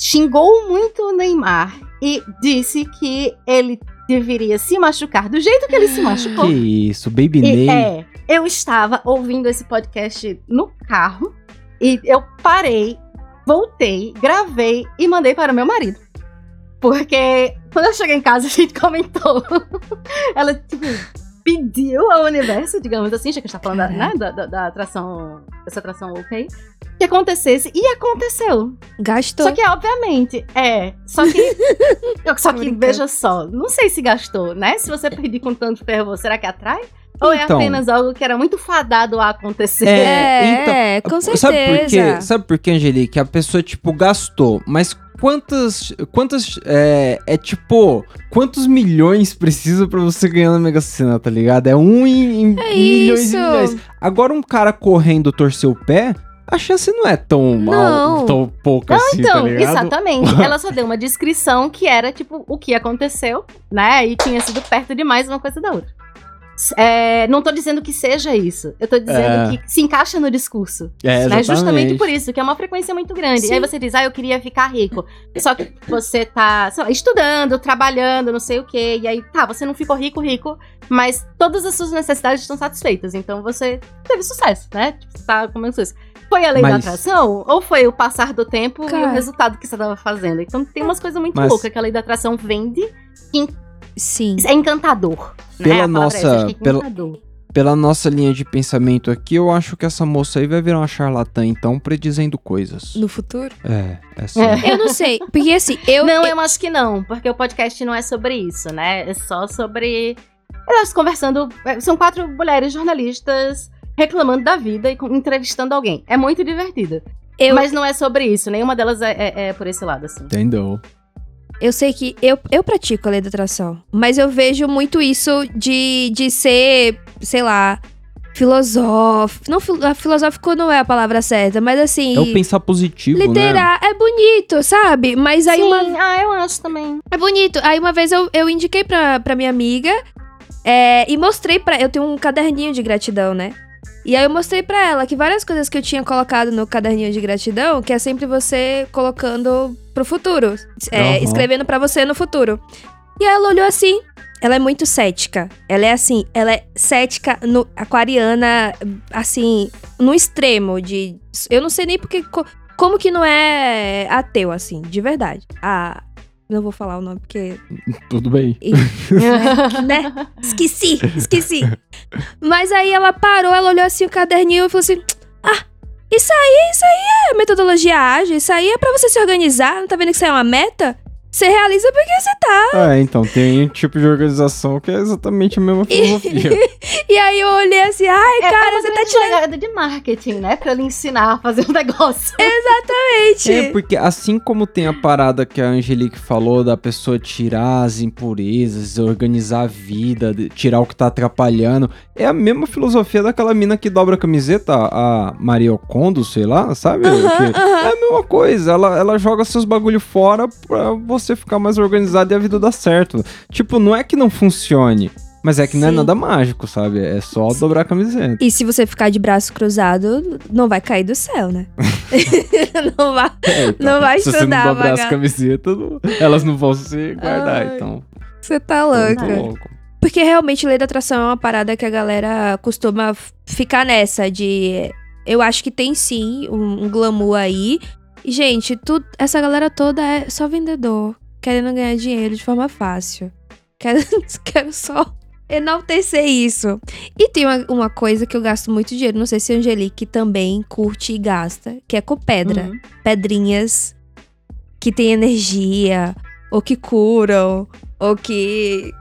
xingou muito o Neymar e disse que ele deveria se machucar do jeito que ele se machucou. Que isso, Baby E, Ney. é, eu estava ouvindo esse podcast no carro e eu parei, voltei, gravei e mandei para o meu marido. Porque quando eu cheguei em casa, a gente comentou. Ela, tipo, pediu ao universo, digamos assim, já que a gente tá falando da, né, da, da- da atração, dessa atração ok, que acontecesse e aconteceu. Gastou. Só que, obviamente, é. Só que. só que, veja só, não sei se gastou, né? Se você pedir com tanto ferro, será que atrai? Ou é Então. apenas algo que era muito fadado a acontecer? É, com certeza. Sabe por quê? Sabe por quê, Angelique? A pessoa, tipo, gastou, mas quantas. Quantas. É, é tipo. Quantos milhões precisa pra você ganhar na Mega Sena, tá ligado? É um em, É milhões isso. e milhões. Agora, um cara correndo torcer o pé. a chance não é tão mal, tão pouca Não, assim, então, tá exatamente. Ela só deu uma descrição que era, tipo, o que aconteceu, né? E tinha sido perto demais uma coisa da outra. É, não tô dizendo que seja isso. Eu tô dizendo É. que se encaixa no discurso. É, né? Justamente por isso, que é uma frequência muito grande. Sim. E aí você diz, ah, eu queria ficar rico. Só que você tá, sei lá, estudando, trabalhando, não sei o quê. E aí, tá, você não ficou rico, rico, mas todas as suas necessidades estão satisfeitas. Então você teve sucesso, né? Tipo, você tá comendo isso. Foi a lei da Mas- atração? Ou foi o passar do tempo e Cara. o resultado que você tava fazendo? Então tem umas coisas muito Mas- loucas que a lei da atração vende. Sim. É encantador. né? Pela A palavra é nossa- é pela- encantador. Pela nossa linha de pensamento aqui, eu acho que essa moça aí vai virar uma charlatã, então, predizendo coisas. No futuro? É, é assim. É. Eu não sei. Porque assim, eu. Não, eu acho que não, porque o podcast não é sobre isso, né? É só sobre. Elas conversando. é, São quatro mulheres jornalistas reclamando da vida e entrevistando alguém. É muito divertido. eu, Mas não é sobre isso, nenhuma delas é, é- é por esse lado, assim. Entendeu? Eu sei que eu, eu pratico a lei da atração. Mas eu vejo muito isso de, de ser, sei lá, filosófico. Não, fil- filosófico não é a palavra certa, mas assim. É o pensar positivo, né? Literar é bonito, sabe? Mas aí Sim, uma ah, eu acho também. É bonito. Aí uma vez eu, eu indiquei pra, pra minha amiga é, e mostrei pra. Eu tenho um caderninho de gratidão, né? E aí eu mostrei pra ela que várias coisas que eu tinha colocado no caderninho de gratidão, que é sempre você colocando pro futuro. é, Aham. Escrevendo pra você no futuro. E aí ela olhou assim. Ela é muito cética. Ela é assim, ela é cética, no, aquariana, assim, no extremo de. Eu não sei nem porque. co- Como que não é ateu, assim, de verdade. Ah. Não vou falar o nome porque Tudo bem. né? Esqueci, esqueci. Mas aí ela parou, ela olhou assim o caderninho e falou assim: Ah, isso aí, isso aí é metodologia ágil, isso aí é pra você se organizar, não tá vendo que isso aí é uma meta? Você realiza porque você tá. É, então, tem um tipo de organização que é exatamente a mesma filosofia. E aí eu olhei assim, ai, É, cara, é você tá tirando. jogada de marketing, né? Pra ele ensinar a fazer um negócio. Exatamente. É, porque assim como tem a parada que a Angelique falou da pessoa tirar as impurezas, organizar a vida, tirar o que tá atrapalhando, é a mesma filosofia daquela mina que dobra a camiseta, a Maria Okondo, sei lá, sabe? Aham, Que- aham. É a mesma coisa, ela, ela joga seus bagulho fora pra você ficar mais organizado e a vida dar certo. Tipo, não é que não funcione, mas é que não é Sim. nada mágico, sabe? É só dobrar a camiseta. E se você ficar de braço cruzado, não vai cair do céu, né? não vai. É, então, Não vai se você estudar, não dobrar as camisetas, não- elas não vão se guardar, Ai, então. Você tá Muito louca. louco. Porque realmente lei da atração é uma parada que a galera costuma ficar nessa de. Eu acho que tem sim um, um glamour aí. Gente, tu, essa galera toda é só vendedor, querendo ganhar dinheiro de forma fácil. Quero, quero só enaltecer isso. E tem uma, uma coisa que eu gasto muito dinheiro, não sei se a Angelique também curte e gasta, que é com pedra. Uhum. Pedrinhas que têm energia, ou que curam, ou que.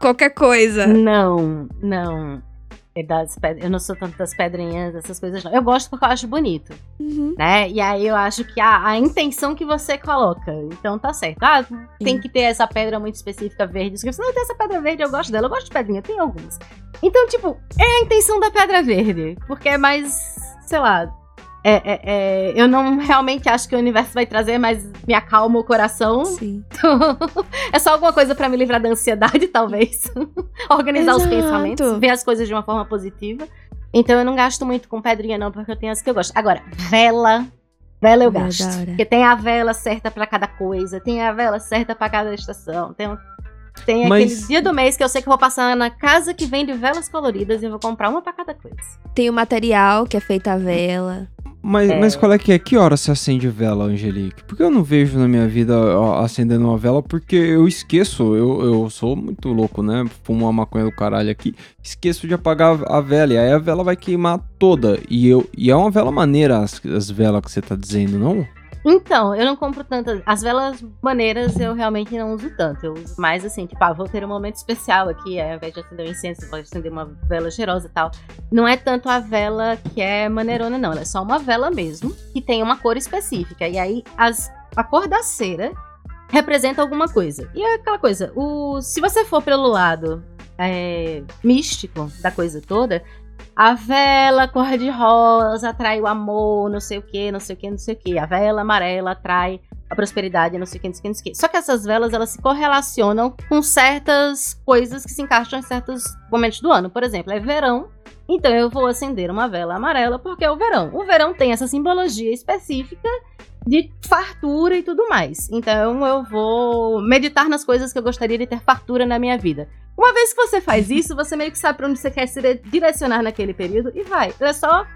qualquer coisa. Não, não. É das pedras. Eu não sou tanto das pedrinhas, dessas coisas, não. Eu gosto porque eu acho bonito, Uhum. né? E aí eu acho que a, a intenção que você coloca. Então tá certo. Ah, tem Sim. que ter essa pedra muito específica verde. Se você não tem essa pedra verde, eu gosto dela. Eu gosto de pedrinha, tem algumas. Então, tipo, é a intenção da pedra verde. Porque é mais, sei lá. É, é- é, eu não realmente acho que o universo vai trazer, mas me acalma o coração. Sim. é só alguma coisa pra me livrar da ansiedade, talvez. Organizar os Exato. pensamentos, ver as coisas de uma forma positiva. Então eu não gasto muito com pedrinha, não, porque eu tenho as que eu gosto. Agora, vela. Vela eu Vela gasto. da hora. Porque tem a vela certa pra cada coisa, tem a vela certa pra cada estação. Tem, tem Mas- aquele dia do mês que eu sei que eu vou passar na casa que vende velas coloridas e eu vou comprar uma pra cada coisa. Tem o material que é feito a vela. Mas, É. mas qual é que é? Que hora você acende vela, Angelique? Porque eu não vejo na minha vida acendendo uma vela, porque eu esqueço, eu, eu sou muito louco, né? Fumo uma maconha do caralho aqui, esqueço de apagar a vela, e aí a vela vai queimar toda. E, eu, e é uma vela maneira, as, as velas que você tá dizendo, não? Então, eu não compro tantas. As velas maneiras eu realmente não uso tanto. Eu uso mais assim, tipo, ah, vou ter um momento especial aqui. Ao invés de acender um incenso, vou acender uma vela cheirosa e tal. Não é tanto a vela que é maneirona, não. Ela é só uma vela mesmo, que tem uma cor específica. E aí, as, a cor da cera representa alguma coisa. E é aquela coisa, o, se você for pelo lado é, místico da coisa toda, A vela cor-de-rosa atrai o amor, não sei o que, não sei o que, não sei o que. A vela amarela atrai a prosperidade, não sei o que, não sei o que, não sei o que. Só que essas velas, elas se correlacionam com certas coisas que se encaixam em certos momentos do ano. Por exemplo, é verão, então eu vou acender uma vela amarela porque é o verão. O verão tem essa simbologia específica de fartura e tudo mais. Então eu vou meditar nas coisas que eu gostaria de ter fartura na minha vida. Uma vez que você faz isso, você meio que sabe para onde você quer se direcionar naquele período e vai. É só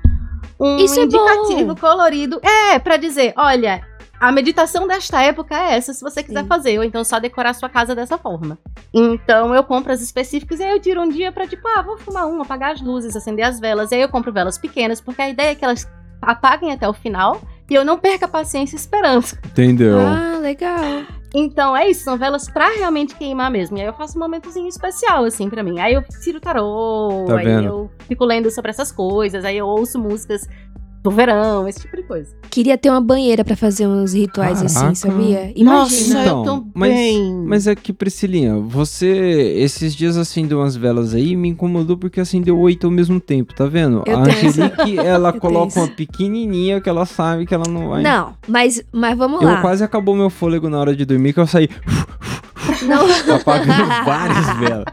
um Isso é indicativo bom. colorido. É, para dizer, olha, a meditação desta época é essa, se você quiser Sim. fazer, ou então só decorar sua casa dessa forma. Então eu compro as específicas e aí eu tiro um dia pra, tipo, ah, vou fumar uma, apagar as luzes, acender as velas. E aí eu compro velas pequenas, porque a ideia é que elas apaguem até o final e eu não perca a paciência e esperança. Entendeu? Ah, legal. Então é isso, são velas pra realmente queimar mesmo. E aí eu faço um momentozinho especial, assim, pra mim. Aí eu tiro tarô, Tá aí vendo? eu fico lendo sobre essas coisas, aí eu ouço músicas do verão, esse tipo de coisa. Queria ter uma banheira pra fazer uns rituais Caraca. assim, sabia? Imagina. Nossa, Então, eu mas- também. Mas é que, Priscilinha, você esses dias acendeu umas velas aí e me incomodou porque acendeu oito ao mesmo tempo, tá vendo? Eu a Angelique, ela tenho coloca uma pequenininha que ela sabe que ela não vai. Não, mas, mas vamos Eu lá. quase acabou meu fôlego na hora de dormir que eu saí Não, apagando várias velas.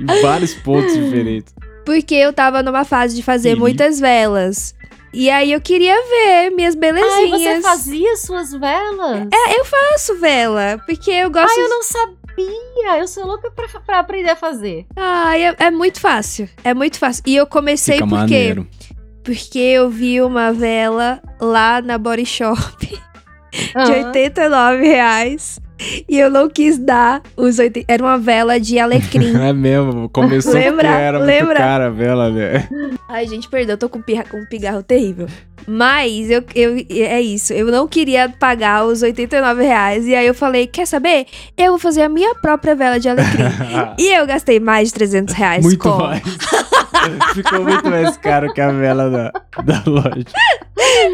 Em vários pontos diferentes. porque eu tava numa fase de fazer Ih. muitas velas. E aí eu queria ver minhas Ai, belezinhas. você fazia suas velas? É, eu faço vela, porque eu gosto. Ai, eu não sabia. Eu sou louca pra, pra aprender a fazer. Ai, é, é muito fácil. É muito fácil. E eu comecei Fica porque maneiro. porque eu vi uma vela lá na Body Shop de Ah. 89 reais. E eu não quis dar os 80. Era uma vela de alecrim. É mesmo, começou Lembra? porque era muito Lembra? cara a vela, né? Ai, gente, perdão, eu tô com, pirra, com um pigarro terrível. Mas eu, eu, é isso, eu não queria pagar os 89 reais. E aí eu falei: quer saber? Eu vou fazer a minha própria vela de alecrim. e eu gastei mais de 300 reais muito com. mais. Ficou muito mais caro que a vela da, da loja.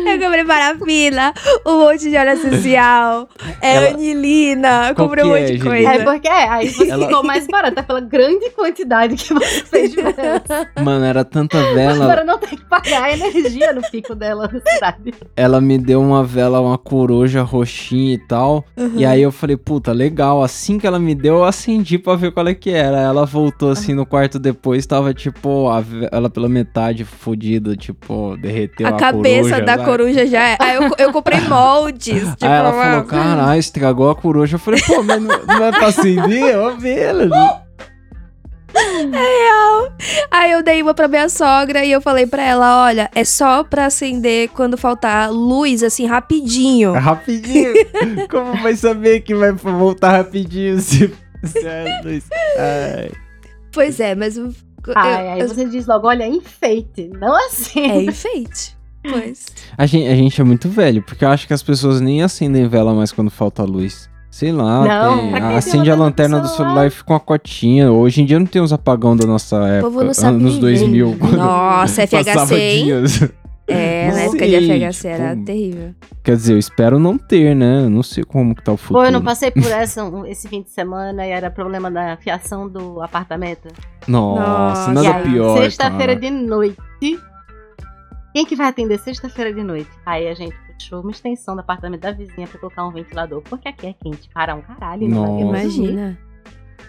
Eu comprei parafina, um monte de óleo essencial, é, Ela- anilina, Qual comprei um que monte é, de coisa. É porque é, aí você Ela- ficou mais barata pela grande quantidade que você fez de velas. Mano, era tanta vela. Para não ter que pagar a energia no pico dela cidade. Ela me deu uma vela, uma coruja roxinha e tal. Uhum. E aí eu falei, puta, legal. Assim que ela me deu, eu acendi pra ver qual é que era. Ela voltou assim no quarto depois, tava tipo, a ela pela metade fodida, tipo, derreteu a, a cabeça coruja, da sabe? coruja já é. Aí eu, eu comprei moldes. Tipo, Aí ela uma- falou, caralho, estragou a coruja. Eu falei, pô, mas não, não é pra acender? É uma vela. né?" Aí eu dei uma pra minha sogra e eu falei pra ela: olha, é só pra acender quando faltar luz, assim, rapidinho. É rapidinho. Como vai saber que vai voltar rapidinho se... se é luz? Ai. Pois é, mas. eu- Ai, aí eu- você diz logo, olha, enfeite, não assim. É enfeite. Pois. A gente, a gente é muito velho, porque eu acho que as pessoas nem acendem vela mais quando falta luz. Sei lá, Não, tem- acende a lanterna do do celular? e fica uma cotinha. Hoje em dia não tem os apagão da nossa época. povo não sabe anos viver. 2000. quando Nossa, passava FHC, hein? dias. É, Não na época de FHC era tipo, terrível. Quer dizer, eu espero não ter, né? Eu Não sei como que tá o futuro. Pô, eu não passei por essa um- esse fim de semana e era problema da fiação do apartamento. Nossa, Nossa. nada aí, pior. Sexta-feira de noite. Quem que vai atender sexta-feira de noite? Aí a gente puxou uma extensão do apartamento da vizinha pra colocar um ventilador, porque aqui é quente para um caralho. Não Nossa. Imagina.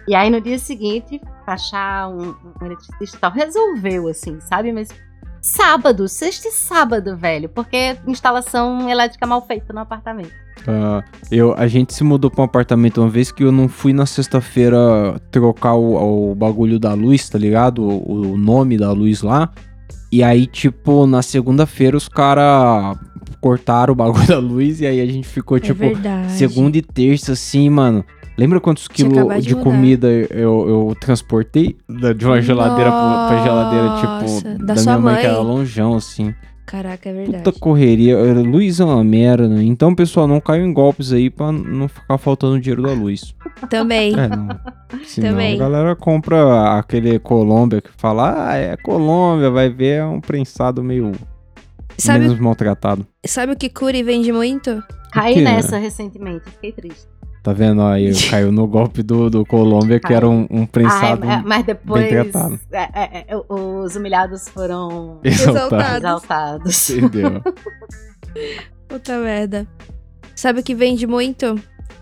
E aí no dia seguinte, pra achar um, um eletricista e tal, resolveu, assim, sabe? Mas sábado, sexta e sábado, velho, porque instalação elétrica mal feita no apartamento. Ah, eu, a gente se mudou pra um apartamento uma vez que eu não fui na sexta-feira trocar o, o bagulho da luz, tá ligado? O, o nome da luz lá. E aí, tipo, na segunda-feira os caras cortaram o bagulho da luz e aí a gente ficou, É tipo, verdade. segunda e terça, assim, mano. Lembra quantos quilos de de, comida eu, eu transportei da- de uma geladeira pra, pra geladeira, Nossa, tipo, da da, minha mãe, que mãe? era longeão, assim. Caraca, é verdade. Puta correria. era- Luz é uma merda. Então, pessoal, não caiam em golpes aí pra não ficar faltando dinheiro da luz. Também. É, não. Senão Também. a galera compra aquele Colômbia que fala, ah, é Colômbia, vai ver, é um prensado meio Sabe, menos maltratado. sabe o que cura e vende muito? Caí nessa recentemente, fiquei triste. Tá vendo? Aí caiu no golpe do, do Colômbia, que era um, um prensado. Ai, mas depois bem tratado. é, é, é, os humilhados foram exaltado. exaltados. Entendeu? Puta merda. Sabe o que vende muito?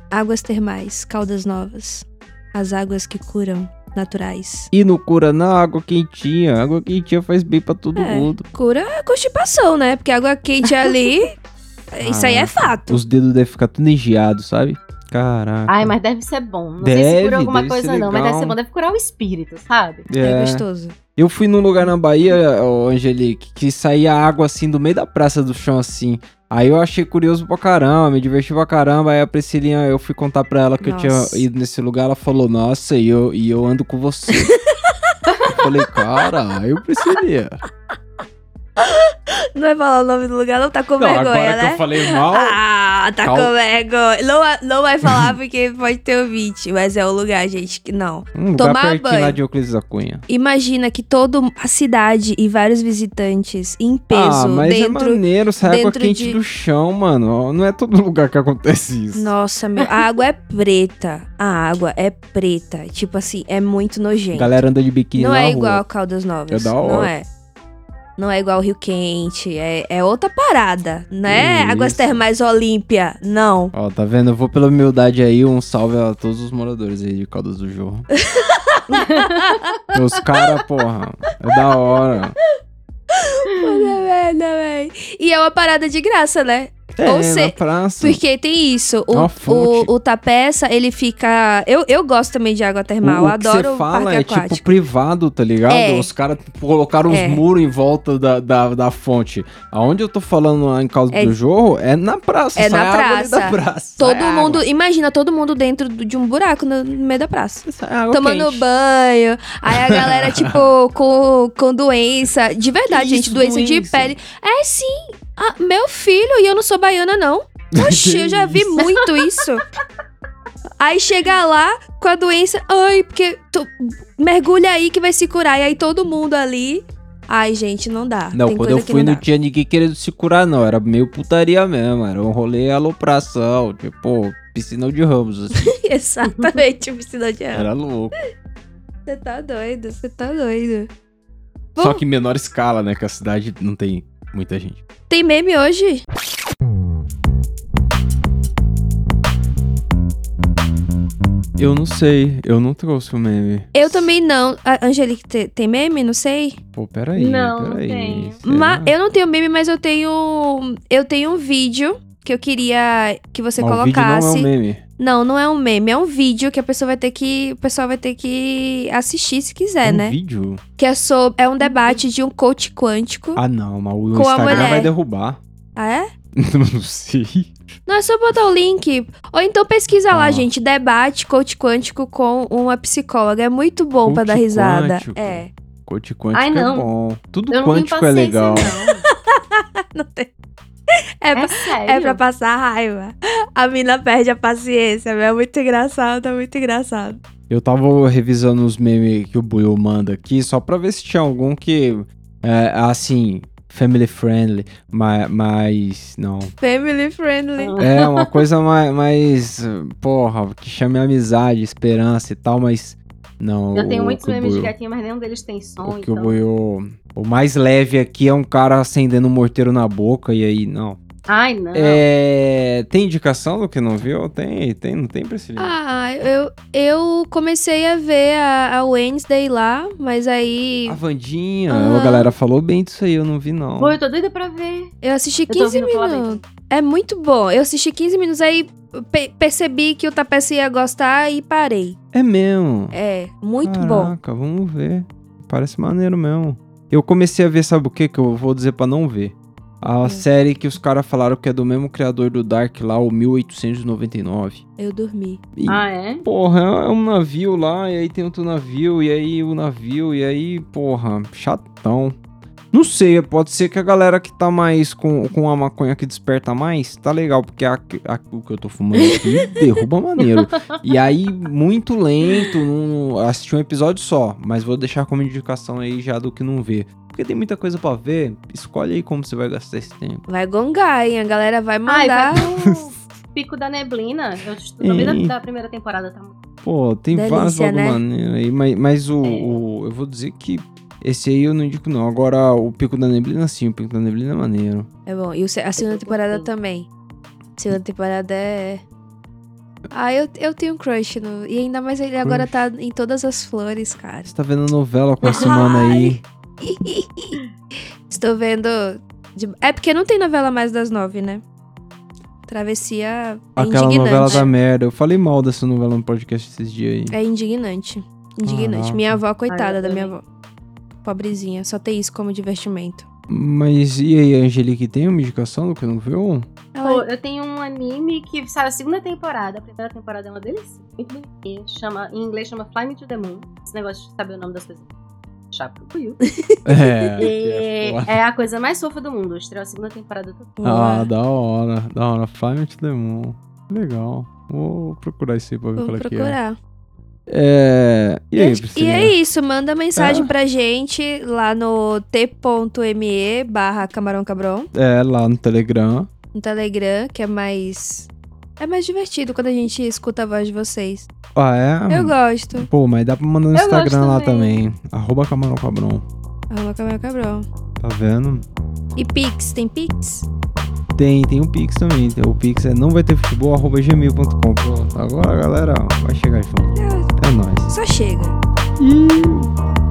Águas termais, caldas novas. As águas que curam, naturais. E não cura na água quentinha. Água quentinha faz bem pra todo É. mundo. Cura a constipação, né? Porque água quente ali. isso aí é Ah, fato. Os dedos devem ficar tudo engiados, sabe? Caraca. Ai, mas deve ser bom. Não sei se Deve, cura alguma deve coisa, não, mas deve ser bom. Deve curar o espírito, sabe? É, gostoso. Eu fui num lugar na Bahia, Angelique, que saía água assim do meio da praça do chão assim. Aí eu achei curioso pra caramba, me diverti pra caramba. Aí a Priscilinha, eu fui contar pra ela que eu Nossa. tinha ido nesse lugar. Ela falou, nossa, e eu, e eu ando com você. eu falei, caralho, Priscilinha. Não vai falar o nome do lugar, não tá com Não, vergonha, agora né? que eu falei mal. Ah, tá Cal- com vergonha. Não, vai- não vai falar porque pode ter ouvinte, mas é o lugar, gente, que não. um tomar banho. lá de Euclides da Cunha. Imagina que toda a cidade e vários visitantes em peso ah, mas é dentro. maneiro, sai água quente de- do chão, mano. Não é todo lugar que acontece isso. Nossa, meu, a água é preta. A água é preta. Tipo assim, é muito nojento. Galera anda de biquíni não é rua. igual a Caldas Novas. É da Não hora. é. Não é igual o Rio Quente. É, é outra parada. Não é Isso. Águas Termais Olímpia. Não. Ó, tá vendo? Eu vou pela humildade aí, um salve a todos os moradores aí de Caldas do Jorro. Os caras, porra, é da hora. Puta merda, véi. E é uma parada de graça, né? É, Ou se- na praça. Porque tem isso. É O, o, o tapeça, ele fica. Eu, eu gosto também de água termal. o, o que adoro você fala é aquático. tipo privado, tá ligado? É. Os caras colocaram É. uns muros em volta da, da, da fonte. Aonde eu tô falando lá em Caldas É- do Jorro é na praça. É sai na ali praça. praça. Todo sai mundo. água. Imagina todo mundo dentro de um buraco no, meio da praça. Água Tomando quente. banho. Aí a galera, tipo, com, com doença. De verdade, Que gente, isso, doença, de doença? pele. É sim. Ah, meu filho, e eu não sou baiana, não. Oxi, eu já vi muito isso. Aí chega lá com a doença. Ai, porque tu mergulha aí que vai se curar. E aí todo mundo ali. Ai, gente, não dá. Não, Tem quando eu fui não não tinha ninguém querendo se curar, não. Era meio putaria mesmo. Era um rolê alopração. Tipo, piscina de ramos, assim. Exatamente, piscina de água. Era louco. Você tá doido, você tá doido. Só Bom. que em menor escala, né? Que a cidade não tem muita gente. Tem meme hoje? Eu não sei, eu não trouxe o meme. Eu também não. A Angelique, te- tem meme? Não sei. Pô, peraí, Não, não peraí. tenho. será? Ma- eu não tenho meme, mas eu tenho. Eu tenho um vídeo que eu queria que você Mas o vídeo não é colocasse. um meme. Não, não é um meme, é um vídeo que a pessoa vai ter que. O pessoal vai ter que assistir se quiser, É um né? vídeo? Que é sobre. É um debate de um coach quântico. Ah, não, mas o Com a Instagram mulher. vai derrubar. Ah, é? não sei. Não, é só botar o link. Ou então pesquisa lá, Ah. gente. Debate coach quântico com uma psicóloga. É muito bom pra Coach dar risada. quântico. É. Coach quântico Ai, é não. bom. Tudo Eu quântico é legal. não. Não tem. É, pra, É sério. é pra passar raiva. A mina perde a paciência. É muito engraçado, é muito engraçado. Eu tava revisando os memes que o Buiu manda aqui, só pra ver se tinha algum que, é, assim, family friendly, mas, mas não. Family friendly. É, uma coisa mais, mais, porra, que chame amizade, esperança e tal, mas não. Eu tenho muitos memes de gatinho, mas nenhum deles tem som, O então... Buiu- O mais leve aqui é um cara acendendo um morteiro na boca e aí, não. Ai, não. É, tem indicação do que não viu? Tem, tem, não tem, Priscila? Ah, eu, eu comecei a ver a, a Wednesday lá, mas aí A Vandinha, Ah. a galera falou bem disso aí, eu não vi não. Pô, eu tô doida pra ver. eu assisti Eu tô 15 ouvindo falar bem. minutos. É muito bom. Eu assisti 15 minutos, aí pe- percebi que o Tapeça ia gostar e parei. É mesmo. É, muito bom. Caraca, vamos ver. Parece maneiro mesmo. Eu comecei a ver, sabe o que? Que eu vou dizer pra não ver. A Hum. série que os caras falaram que é do mesmo criador do Dark lá, o 1899. Eu dormi. E, Ah, é? porra, é um navio lá, e aí tem outro navio, e aí o navio, e aí, porra, chatão. Não sei, pode ser que a galera que tá mais com, com a maconha que desperta mais, tá legal, porque a, a- o que eu tô fumando aqui derruba maneiro. E aí, muito lento, não, assisti um episódio só, mas vou deixar como indicação aí já do que não vê. Porque tem muita coisa pra ver, escolhe aí como você vai gastar esse tempo. Vai gongar, hein? A galera vai Ai, mandar. vai ter um Pico da Neblina. Eu estou vendo da primeira temporada, tá muito. Pô, tem Delícia, vários né? maneiros aí, mas, mas o, É. o- Eu vou dizer que esse aí eu não indico, não. Agora, o Pico da Neblina, sim, o Pico da Neblina é maneiro. É bom. E a segunda temporada também. A segunda temporada é. Ah, eu, eu tenho um crush no. E ainda mais ele agora tá em todas as flores, cara. Você tá vendo novela com a semana aí? Estou vendo. de- É porque não tem novela mais das nove, né? Travessia é Aquela indignante. novela da merda. Eu falei mal dessa novela no podcast esses dias aí. É indignante. Indignante. Caraca. Minha avó, coitada eu da minha avó. Pobrezinha. Só tem isso como divertimento. Mas e aí, Angelique, tem uma indicação do que não viu? Pô, eu tenho um anime que sai a segunda temporada. A primeira temporada é uma delícia. Muito bonitinha. Chama, em inglês chama Fly Me to the Moon. Esse negócio de saber o nome das coisas. Chato pro Will. É. E foda. é a coisa mais fofa do mundo. Estreou a segunda temporada do Ah, da hora, da hora. Fly Me to the Moon. Legal. Vou procurar isso aí pra ver Vamos qual é que é. É. E aí, e, é isso, manda mensagem Ah. pra gente lá no t.me barra camarão cabrão, É, lá no Telegram. no Telegram, que é mais. É mais divertido quando a gente escuta a voz de vocês. Ah, é? Eu gosto. Pô, mas dá pra mandar no Eu Instagram lá também. também. Arroba Camarão Cabrão. Arroba camarão cabrão. Tá vendo? E Pix, tem Pix? Tem, tem o Pix também. O Pix é não vai ter futebol, arroba gmail.com. Agora, galera, vai chegar junto. É nóis. Só chega. Ih.